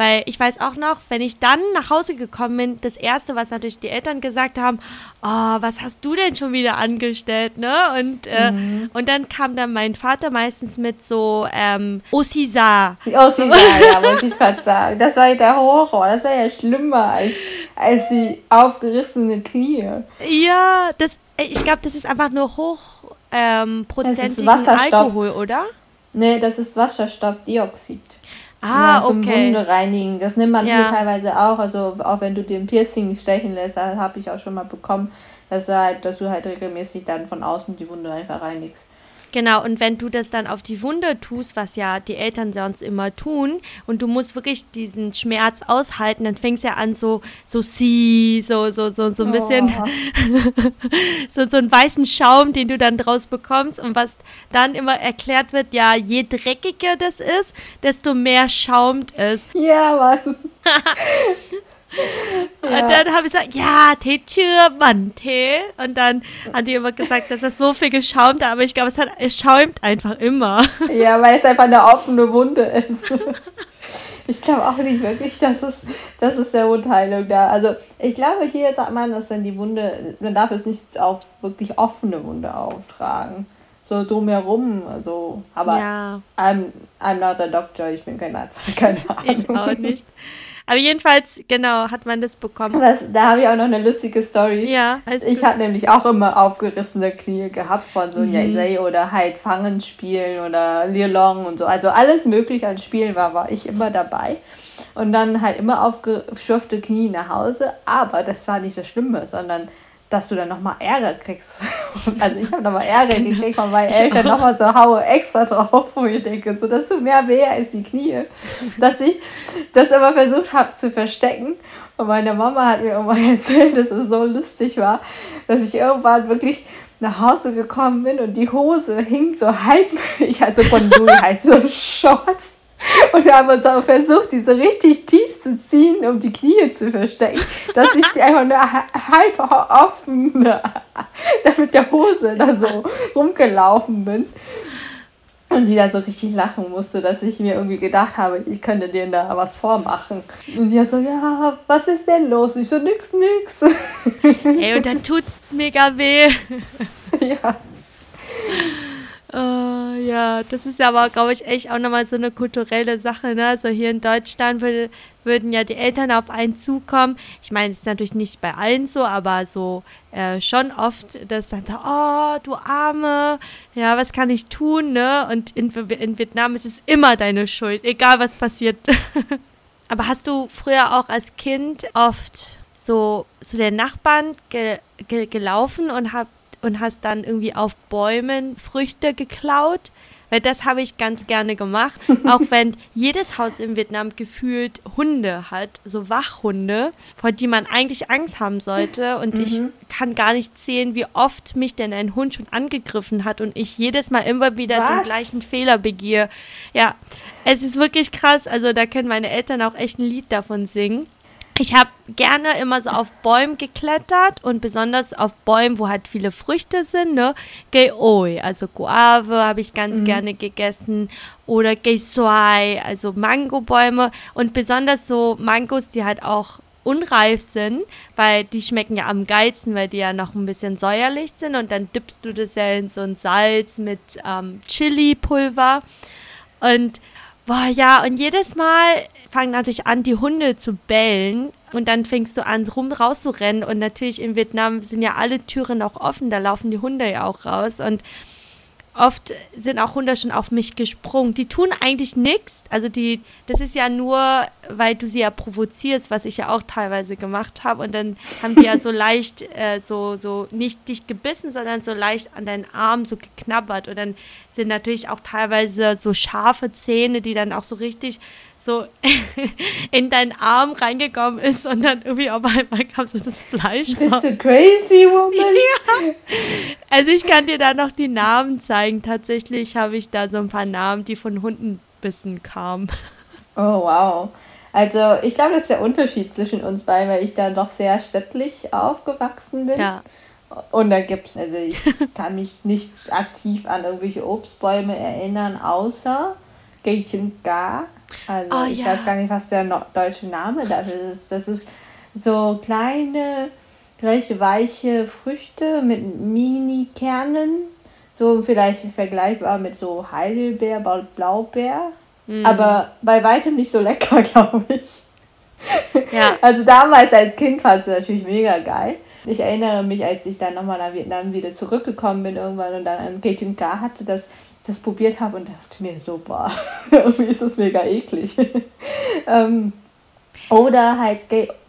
Weil ich weiß auch noch, wenn ich dann nach Hause gekommen bin, das Erste, was natürlich die Eltern gesagt haben, oh, was hast du denn schon wieder angestellt, ne? Und, äh, mhm. und dann kam dann mein Vater meistens mit so ähm, Osisa. Osisa, ja, wollte ich gerade sagen. Das war ja der Horror. Das war ja schlimmer als, als die aufgerissene Knie. Ja, das, ich glaube, das ist einfach nur hochprozentigen ähm, Alkohol, oder? Nee, das ist Wasserstoffdioxid. Ah, ja, zum okay. Wunde reinigen. Das nimmt man ja. hier teilweise auch. Also auch wenn du den Piercing stechen lässt, habe ich auch schon mal bekommen, dass, halt, dass du halt regelmäßig dann von außen die Wunde einfach reinigst. Genau, und wenn du das dann auf die Wunde tust, was ja die Eltern sonst immer tun, und du musst wirklich diesen Schmerz aushalten, dann fängst du ja an, so, so sie, so, so, so, so ein bisschen, oh. so, so einen weißen Schaum, den du dann draus bekommst. Und was dann immer erklärt wird, ja, je dreckiger das ist, desto mehr schaumt es. Ja, Mann. Ja. Und dann habe ich gesagt, ja, Tee Mann, Tee. Und dann haben die immer gesagt, dass das so viel geschaumt hat, aber ich glaube, es, hat, es schäumt einfach immer. Ja, weil es einfach eine offene Wunde ist. Ich glaube auch nicht wirklich, dass es, dass es der Wundheilung da. Also ich glaube, hier sagt man, dass dann die Wunde, man darf es nicht auf wirklich offene Wunde auftragen. So drumherum, also, aber ja. I'm, I'm not a doctor, ich bin kein Arzt, keine Ahnung. Ich auch nicht. Aber jedenfalls, genau, hat man das bekommen. Was, da habe ich auch noch eine lustige Story. Ja. Ich habe nämlich auch immer aufgerissene Knie gehabt von so mhm. Yay oder halt Fangen spielen oder Lirlong und so. Also alles mögliche an Spielen war, war ich immer dabei. Und dann halt immer aufgeschürfte Knie nach Hause. Aber das war nicht das Schlimme, sondern dass du dann nochmal Ärger kriegst. Also ich habe nochmal Ärger gekriegt von meinen Eltern nochmal so haue extra drauf, wo ich denke, so dass du mehr weh als die Knie. Dass ich das immer versucht habe zu verstecken. Und meine Mama hat mir irgendwann erzählt, dass es so lustig war, dass ich irgendwann wirklich nach Hause gekommen bin und die Hose hing so halb, ich also von Louis halt so Shorts und haben so versucht, die so richtig tief zu ziehen, um die Knie zu verstecken, dass ich die einfach nur halb offen mit der Hose da so rumgelaufen bin. Und die da so richtig lachen musste, dass ich mir irgendwie gedacht habe, ich könnte denen da was vormachen. Und die so, ja, was ist denn los? Und ich so, nix, nix. Ey, und dann tut's mega weh. ja. Uh, ja, das ist ja aber, glaube ich, echt auch nochmal so eine kulturelle Sache. Ne? Also hier in Deutschland würde, würden ja die Eltern auf einen zukommen. Ich meine, es ist natürlich nicht bei allen so, aber so äh, schon oft, dass dann da, oh, du Arme, ja, was kann ich tun? Ne? Und in, in Vietnam ist es immer deine Schuld, egal was passiert. aber hast du früher auch als Kind oft so zu den Nachbarn ge, ge, gelaufen und habt und hast dann irgendwie auf Bäumen Früchte geklaut. Weil das habe ich ganz gerne gemacht. Auch wenn jedes Haus in Vietnam gefühlt Hunde hat, so Wachhunde, vor die man eigentlich Angst haben sollte. Und mhm. ich kann gar nicht zählen, wie oft mich denn ein Hund schon angegriffen hat und ich jedes Mal immer wieder Was? den gleichen Fehler begehe. Ja, es ist wirklich krass. Also da können meine Eltern auch echt ein Lied davon singen ich habe gerne immer so auf Bäumen geklettert und besonders auf Bäumen, wo halt viele Früchte sind, ne? Geoi, also Guave habe ich ganz mhm. gerne gegessen oder Geisuai, also Mangobäume und besonders so Mangos, die halt auch unreif sind, weil die schmecken ja am geilsten, weil die ja noch ein bisschen säuerlich sind und dann dippst du das ja in so ein Salz mit ähm, Chili-Pulver und Boah, ja, und jedes Mal fangen natürlich an, die Hunde zu bellen. Und dann fängst du an, rum rauszurennen. Und natürlich in Vietnam sind ja alle Türen auch offen. Da laufen die Hunde ja auch raus. Und oft sind auch Hunde schon auf mich gesprungen. Die tun eigentlich nichts. Also die, das ist ja nur, weil du sie ja provozierst, was ich ja auch teilweise gemacht habe. Und dann haben die ja so leicht, äh, so, so nicht dich gebissen, sondern so leicht an deinen Arm so geknabbert. Und dann sind natürlich auch teilweise so scharfe Zähne, die dann auch so richtig so in deinen Arm reingekommen ist und dann irgendwie auf einmal kam so das Fleisch Bist raus. du crazy, woman? ja. Also ich kann dir da noch die Namen zeigen. Tatsächlich habe ich da so ein paar Namen, die von Hundenbissen kamen. Oh, wow. Also ich glaube, das ist der Unterschied zwischen uns beiden, weil ich da doch sehr städtlich aufgewachsen bin. Ja. Und da gibt es, also ich kann mich nicht aktiv an irgendwelche Obstbäume erinnern, außer Geichenga. Also oh, ich ja. weiß gar nicht, was der deutsche Name dafür ist. Das ist so kleine, recht weiche Früchte mit Mini-Kernen. So vielleicht vergleichbar mit so Heidelbeer, Blaubeer. Mm. Aber bei weitem nicht so lecker, glaube ich. Ja. Also damals als Kind war es natürlich mega geil. Ich erinnere mich, als ich dann nochmal nach Vietnam wieder zurückgekommen bin irgendwann und dann ein Keijun Ka hatte, dass das probiert habe und dachte mir so, boah, irgendwie ist das mega eklig. ähm, oder halt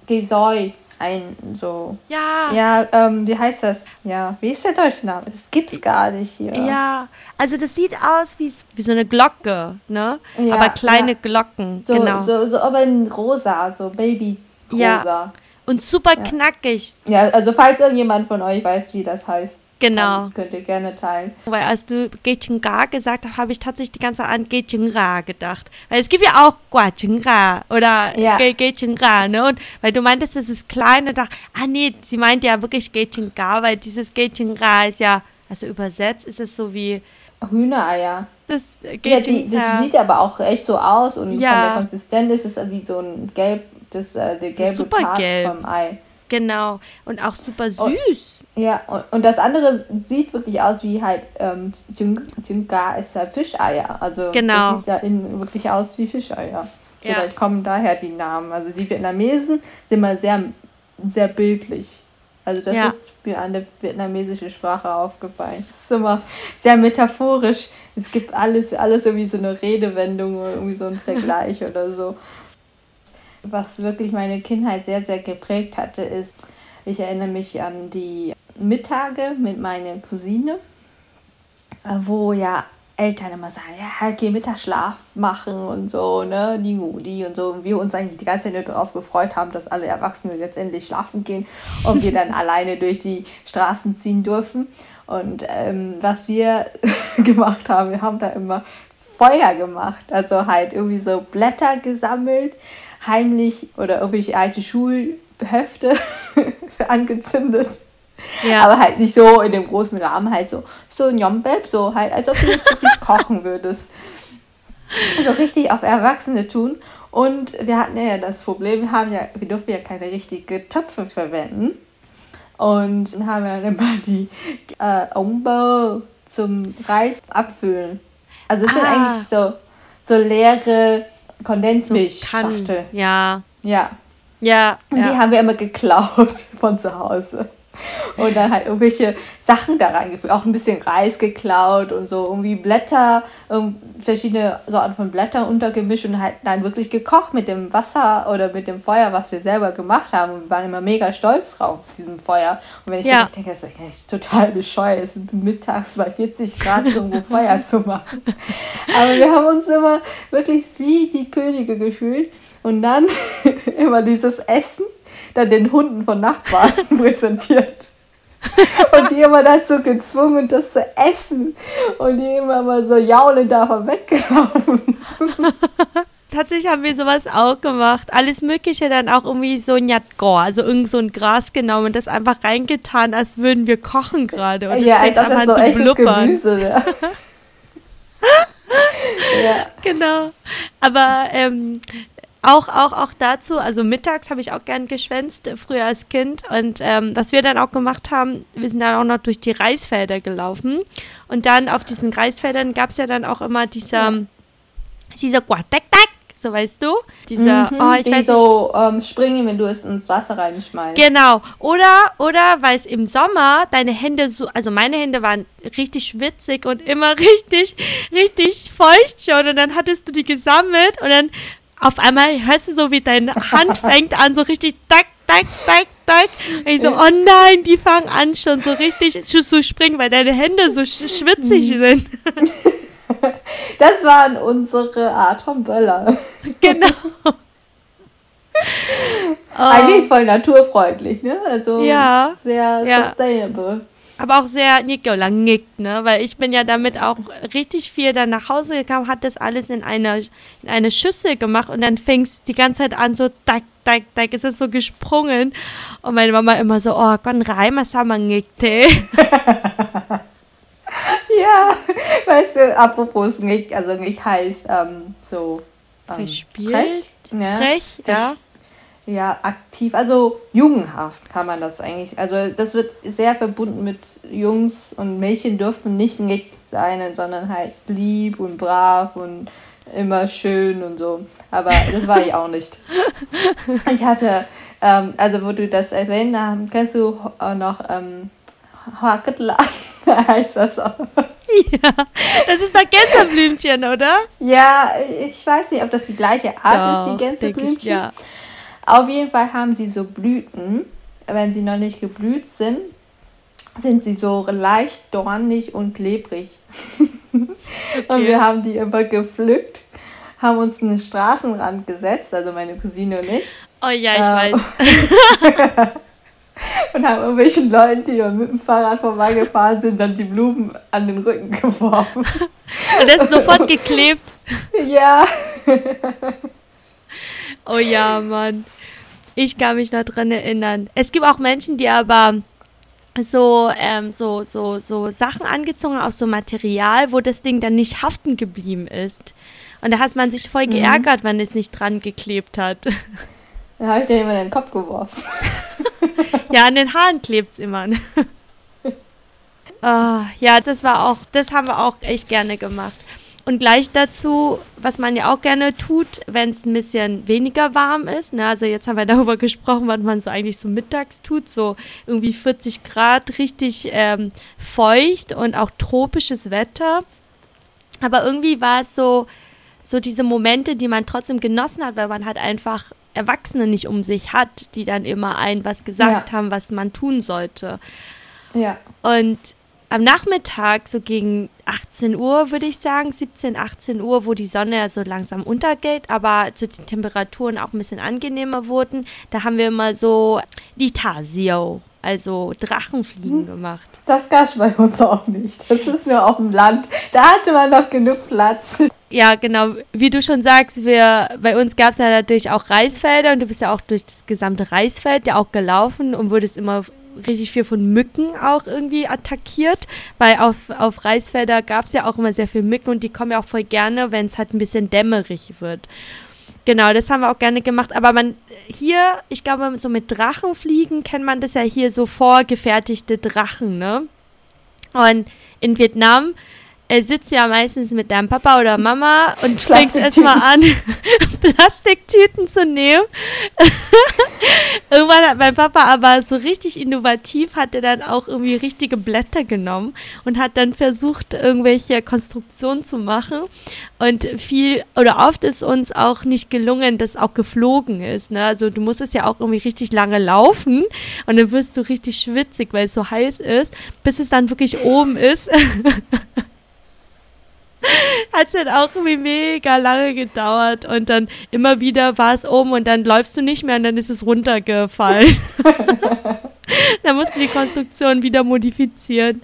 Gesoi, ein so. Ja. Ja, ähm, wie heißt das? Ja, wie ist der deutsche Name? Das gibt's gar nicht hier. Ja, also das sieht aus wie, wie so eine Glocke, ne? Ja, aber kleine ja. Glocken, so, genau. So, so, aber in rosa, so Baby rosa. Ja. Und super ja. knackig. Ja, also falls irgendjemand von euch weiß, wie das heißt. Genau. Könnt ihr gerne teilen. Weil als du Gechunga gesagt hast, habe ich tatsächlich die ganze Zeit an Gechunga gedacht. Weil es gibt ja auch Guachunga oder Ja. Gechunga, ne? Und weil du meintest, das ist klein und dachte, ah nee, sie meint ja wirklich Gechunga, weil dieses Gechunga ist ja, also übersetzt ist es so wie Hühnereier. das Ja, die, das sieht aber auch echt so aus und Ja. von der Konsistenz ist es wie so ein gelb, das, äh, der gelbe super Part gelb. vom Ei. Genau. Und auch super Oh. süß. Ja, und, und das andere sieht wirklich aus wie halt, ähm, Jung- Junga ist halt Fischeier. Also Genau. das sieht ja innen wirklich aus wie Fischeier. Ja. Vielleicht kommen daher die Namen. Also die Vietnamesen sind mal sehr, sehr bildlich. Also das Ja. ist mir an der vietnamesischen Sprache aufgefallen. Es ist immer sehr metaphorisch. Es gibt alles, alles irgendwie so eine Redewendung oder irgendwie so ein Vergleich oder so. Was wirklich meine Kindheit sehr, sehr geprägt hatte, ist, ich erinnere mich an die Mittage mit meiner Cousine, äh, wo ja Eltern immer sagen, ja, halt, geh Mittagsschlaf machen und so, ne, die Gudi und so. Und wir uns eigentlich die ganze Zeit darauf gefreut haben, dass alle Erwachsenen jetzt endlich schlafen gehen und wir dann alleine durch die Straßen ziehen dürfen. Und ähm, was wir gemacht haben, wir haben da immer Feuer gemacht. Also halt irgendwie so Blätter gesammelt, heimlich oder irgendwelche alte Schulhefte angezündet. Ja. Aber halt nicht so in dem großen Rahmen, halt so, so ein Jombeb, so halt, als ob du jetzt wirklich kochen würdest. So richtig auf Erwachsene tun. Und wir hatten ja das Problem, wir haben ja, wir durften ja keine richtigen Töpfe verwenden. Und dann haben wir dann immer die äh, Ombo zum Reis abfüllen. Also es sind Ah. eigentlich so, so leere so Kondensmilchschachtel. kann. Ja. Ja. Ja. Und die ja. haben wir immer geklaut von zu Hause. Und dann halt irgendwelche Sachen da reingefügt. Auch ein bisschen Reis geklaut und so irgendwie Blätter, ähm, verschiedene Sorten von Blättern untergemischt und halt dann wirklich gekocht mit dem Wasser oder mit dem Feuer, was wir selber gemacht haben. Und wir waren immer mega stolz drauf, auf diesem Feuer. Und wenn ich Ja. denke, das ist echt total bescheuert, es ist mittags bei 40 Grad irgendwo Feuer zu machen. Aber wir haben uns immer wirklich wie die Könige gefühlt. Und dann immer dieses Essen dann den Hunden von Nachbarn präsentiert. Und die immer dazu gezwungen, das zu essen. Und die immer mal so jaulend davon weggelaufen. Tatsächlich haben wir sowas auch gemacht. Alles Mögliche dann auch irgendwie so ein Jatgor, also irgend so ein Gras genommen und das einfach reingetan, als würden wir kochen gerade. Und ja, das einfach so zu blubbern. Gemüse wäre. ja. Genau. Aber ähm, auch, auch, auch dazu, also mittags habe ich auch gern geschwänzt, früher als Kind. Und ähm, was wir dann auch gemacht haben, wir sind dann auch noch durch die Reisfelder gelaufen. Und dann auf diesen Reisfeldern gab es ja dann auch immer dieser, dieser Guatek-Tak, so weißt du? Dieser, Mhm, oh, ich die weiß so ähm, springen, wenn du es ins Wasser reinschmeißt. Genau. Oder, oder weil es im Sommer deine Hände so, also meine Hände waren richtig schwitzig und immer richtig, richtig feucht schon. Und dann hattest du die gesammelt und dann auf einmal hörst du so, wie deine Hand fängt an, so richtig tack, tack, tack, tack. Und ich so, oh nein, die fangen an schon so richtig zu springen, weil deine Hände so sch schwitzig sind. Das waren unsere Art von Böller. genau. Eigentlich voll naturfreundlich, ne? Also. Ja. sehr Ja. sustainable. Aber auch sehr nickt, ne? Weil ich bin ja damit auch richtig viel dann nach Hause gekommen, hat das alles in eine, in eine Schüssel gemacht und dann fängst die ganze Zeit an so tak, tak, tak, ist es so gesprungen. Und meine Mama immer so, oh, kon rein, was haben wir nickte. Ja, weißt du, apropos nicht, also nicht heißt ähm, so ähm, Verspielt, frech, ne? Frech, ja. Ja, aktiv, also jugendhaft kann man das eigentlich. Also das wird sehr verbunden mit Jungs und Mädchen dürfen nicht nicht sein, sondern halt lieb und brav und immer schön und so. Aber das war ich auch nicht. Ich hatte, ähm, also wo du das erwähnt hast, kennst du auch noch ähm, Haketla, heißt das auch. Ja, das ist das Gänseblümchen, oder? Ja, ich weiß nicht, ob das die gleiche Art ist wie Gänseblümchen. ich, ja. Auf jeden Fall haben sie so Blüten. Wenn sie noch nicht geblüht sind, sind sie so leicht dornig und klebrig. Und wir haben die immer gepflückt, haben uns einen Straßenrand gesetzt, also meine Cousine und ich. Oh ja, ich Ähm, weiß. und haben irgendwelchen Leuten, die mit dem Fahrrad vorbeigefahren sind, dann die Blumen an den Rücken geworfen. Und das ist sofort geklebt. Ja. Oh ja, Mann. Ich kann mich noch dran erinnern. Es gibt auch Menschen, die aber so, ähm, so, so, so Sachen angezogen aus so Material, wo das Ding dann nicht haften geblieben ist. Und da hat man sich voll mhm. geärgert, mhm. wenn es nicht dran geklebt hat. Da habe ich dir immer in den Kopf geworfen. ja, an den Haaren klebt es immer. oh, ja, das war auch, das haben wir auch echt gerne gemacht. Und gleich dazu, was man ja auch gerne tut, wenn es ein bisschen weniger warm ist. Ne? Also jetzt haben wir darüber gesprochen, was man so eigentlich so mittags tut. So irgendwie 40 Grad, richtig ähm, feucht und auch tropisches Wetter. Aber irgendwie war es so, so diese Momente, die man trotzdem genossen hat, weil man halt einfach Erwachsene nicht um sich hat, die dann immer ein was gesagt ja. haben, was man tun sollte. Ja. Und am Nachmittag, so gegen 18 Uhr, würde ich sagen, 17, 18 Uhr, wo die Sonne ja so langsam untergeht, aber so die Temperaturen auch ein bisschen angenehmer wurden, da haben wir immer so Litasio, also Drachenfliegen hm. gemacht. Das gab es bei uns auch nicht. Das ist nur auf dem Land. Da hatte man noch genug Platz. Ja, genau. Wie du schon sagst, wir, bei uns gab es ja natürlich auch Reisfelder und du bist ja auch durch das gesamte Reisfeld ja auch gelaufen und wurdest immer richtig viel von Mücken auch irgendwie attackiert, weil auf, auf Reisfelder gab es ja auch immer sehr viel Mücken und die kommen ja auch voll gerne, wenn es halt ein bisschen dämmerig wird. Genau, das haben wir auch gerne gemacht. Aber man hier, ich glaube, so mit Drachenfliegen kennt man das ja hier so vorgefertigte Drachen, ne? Und in Vietnam er sitzt ja meistens mit deinem Papa oder Mama und fängt erstmal an, Plastiktüten zu nehmen. Irgendwann hat mein Papa aber so richtig innovativ, hat er dann auch irgendwie richtige Blätter genommen und hat dann versucht, irgendwelche Konstruktionen zu machen. Und viel oder oft ist uns auch nicht gelungen, dass auch geflogen ist. Ne? Also du musstest ja auch irgendwie richtig lange laufen und dann wirst du richtig schwitzig, weil es so heiß ist, bis es dann wirklich oben ist. hat es dann auch irgendwie mega lange gedauert und dann immer wieder war es oben und dann läufst du nicht mehr und dann ist es runtergefallen. da mussten die Konstruktion wieder modifizieren.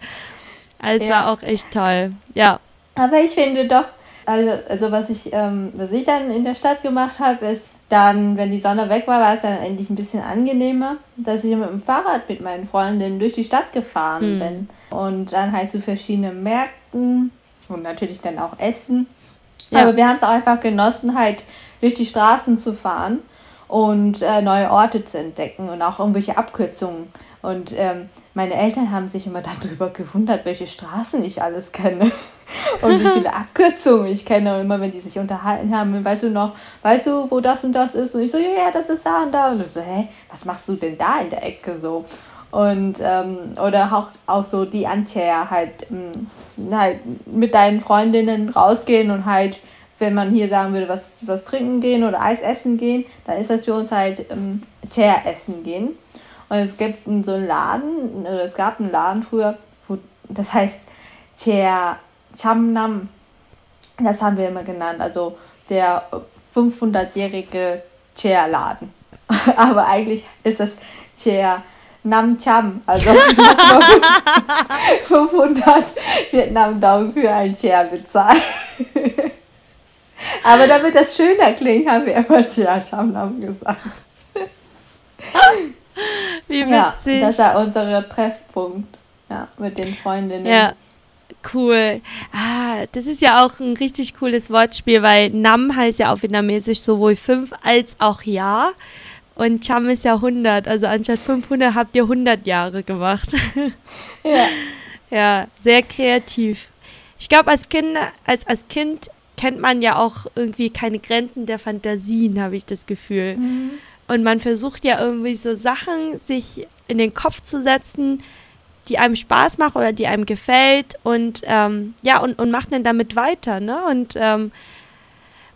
Also es ja. war auch echt toll, ja. Aber ich finde doch, also, also was ich, ähm, was ich dann in der Stadt gemacht habe, ist dann, wenn die Sonne weg war, war es dann endlich ein bisschen angenehmer, dass ich mit dem Fahrrad mit meinen Freundinnen durch die Stadt gefahren hm. bin. Und dann halt zu verschiedenen Märkten und natürlich dann auch essen. Ja. Aber wir haben es auch einfach genossen, halt durch die Straßen zu fahren und äh, neue Orte zu entdecken und auch irgendwelche Abkürzungen. Und ähm, meine Eltern haben sich immer darüber gewundert, welche Straßen ich alles kenne und wie viele Abkürzungen ich kenne. Und immer wenn die sich unterhalten haben, weißt du noch, weißt du, wo das und das ist? Und ich so, ja, ja, das ist da und da. Und ich so, hä, was machst du denn da in der Ecke so? Und ähm, oder auch, auch so die Anchair halt, ähm, halt mit deinen Freundinnen rausgehen und halt, wenn man hier sagen würde, was, was trinken gehen oder Eis essen gehen, dann ist das für uns halt ähm, Chair essen gehen. Und es gibt so einen Laden, oder es gab einen Laden früher, wo, das heißt Chair Chamnam. Das haben wir immer genannt, also der 500-jährige Chair-Laden. Aber eigentlich ist das Chair Nam Cham, also 500 Vietnam-Daumen für ein Chair bezahlt. Aber damit das schöner klingt, haben wir immer Chia Cham Nam gesagt. Wie witzig. Ja, das war unser Treffpunkt ja, mit den Freundinnen. Ja, cool. Ah, das ist ja auch ein richtig cooles Wortspiel, weil Nam heißt ja auf Vietnamesisch sowohl fünf als auch Ja. Und Cham ist ja 100, also anstatt 500 habt ihr 100 Jahre gemacht. ja. Ja, sehr kreativ. Ich glaube, als Kind, als, als Kind kennt man ja auch irgendwie keine Grenzen der Fantasien, habe ich das Gefühl. Mhm. Und man versucht ja irgendwie so Sachen sich in den Kopf zu setzen, die einem Spaß machen oder die einem gefällt und ähm, ja, und, und macht dann damit weiter, ne? Und, ähm,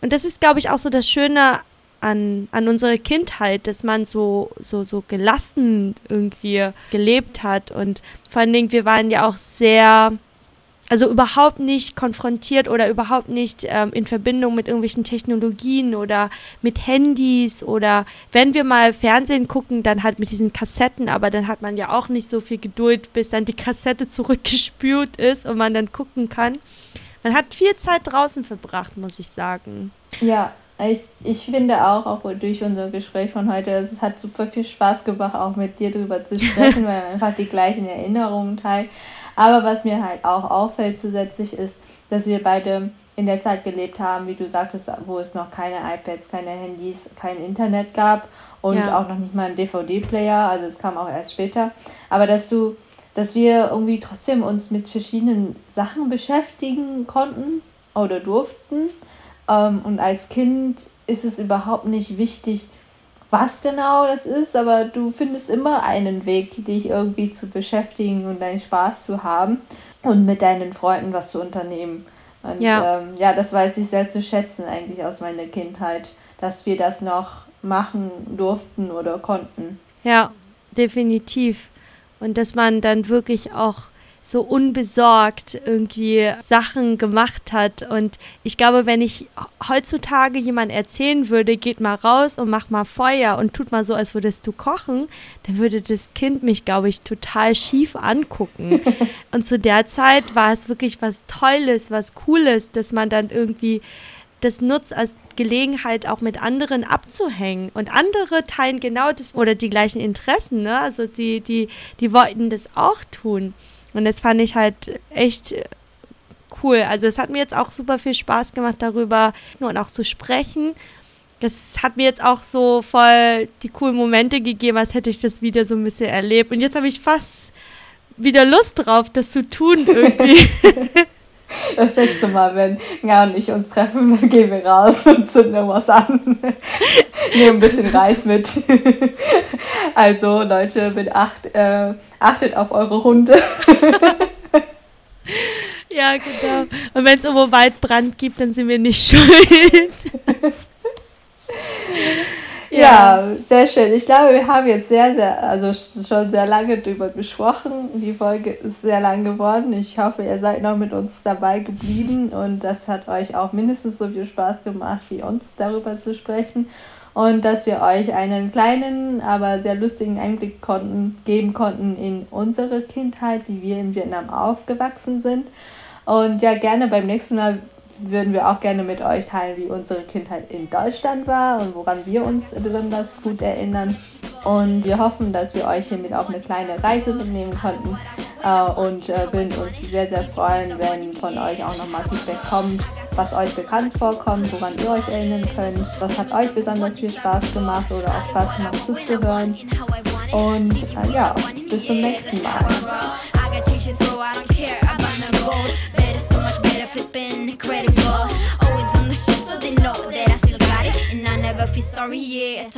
und das ist, glaube ich, auch so das Schöne an, an unsere Kindheit, dass man so, so, so gelassen irgendwie gelebt hat. Und vor allen Dingen, wir waren ja auch sehr, also überhaupt nicht konfrontiert oder überhaupt nicht ähm, in Verbindung mit irgendwelchen Technologien oder mit Handys oder wenn wir mal Fernsehen gucken, dann halt mit diesen Kassetten, aber dann hat man ja auch nicht so viel Geduld, bis dann die Kassette zurückgespült ist und man dann gucken kann. Man hat viel Zeit draußen verbracht, muss ich sagen. Ja, ich, ich finde auch, auch durch unser Gespräch von heute, es hat super viel Spaß gemacht, auch mit dir darüber zu sprechen, weil man einfach die gleichen Erinnerungen teilt. Aber was mir halt auch auffällt zusätzlich ist, dass wir beide in der Zeit gelebt haben, wie du sagtest, wo es noch keine iPads, keine Handys, kein Internet gab und ja. auch noch nicht mal ein DVD-Player, also es kam auch erst später. Aber dass du, dass wir irgendwie trotzdem uns mit verschiedenen Sachen beschäftigen konnten oder durften. Ähm, und als Kind ist es überhaupt nicht wichtig, was genau das ist, aber du findest immer einen Weg, dich irgendwie zu beschäftigen und deinen Spaß zu haben und mit deinen Freunden was zu unternehmen. Und ja, ähm, ja das weiß ich sehr zu schätzen eigentlich aus meiner Kindheit, dass wir das noch machen durften oder konnten. Ja, definitiv. Und dass man dann wirklich auch so unbesorgt irgendwie Sachen gemacht hat. Und ich glaube, wenn ich heutzutage jemand erzählen würde, geht mal raus und mach mal Feuer und tut mal so, als würdest du kochen, dann würde das Kind mich, glaube ich, total schief angucken. und zu der Zeit war es wirklich was Tolles, was Cooles, dass man dann irgendwie das nutzt als Gelegenheit auch mit anderen abzuhängen. Und andere teilen genau das oder die gleichen Interessen, ne? Also die, die, die wollten das auch tun. Und das fand ich halt echt cool. Also es hat mir jetzt auch super viel Spaß gemacht darüber und auch zu sprechen. Das hat mir jetzt auch so voll die coolen Momente gegeben, als hätte ich das wieder so ein bisschen erlebt. Und jetzt habe ich fast wieder Lust drauf, das zu tun irgendwie. Das nächste Mal, wenn Nga und ich uns treffen, dann gehen wir raus und zünden was an. Nehmen ein bisschen Reis mit. Also Leute, mit acht, äh, achtet auf eure Hunde. Ja, genau. Und wenn es irgendwo Waldbrand gibt, dann sind wir nicht schuld. Ja, sehr schön. Ich glaube, wir haben jetzt sehr, sehr, also schon sehr lange darüber gesprochen. Die Folge ist sehr lang geworden. Ich hoffe, ihr seid noch mit uns dabei geblieben und das hat euch auch mindestens so viel Spaß gemacht, wie uns darüber zu sprechen. Und dass wir euch einen kleinen, aber sehr lustigen Einblick konnten, geben konnten in unsere Kindheit, wie wir in Vietnam aufgewachsen sind. Und ja, gerne beim nächsten Mal würden wir auch gerne mit euch teilen, wie unsere Kindheit in Deutschland war und woran wir uns besonders gut erinnern. Und wir hoffen, dass wir euch hiermit auf eine kleine Reise mitnehmen konnten äh, und äh, würden uns sehr, sehr freuen, wenn von euch auch nochmal Feedback kommt, was euch bekannt vorkommt, woran ihr euch erinnern könnt, was hat euch besonders viel Spaß gemacht oder auch Spaß gemacht zuzuhören. Und äh, ja, bis zum nächsten Mal. flipping incredible. Always on the show, so they know that I still got it. And I never feel sorry, yeah.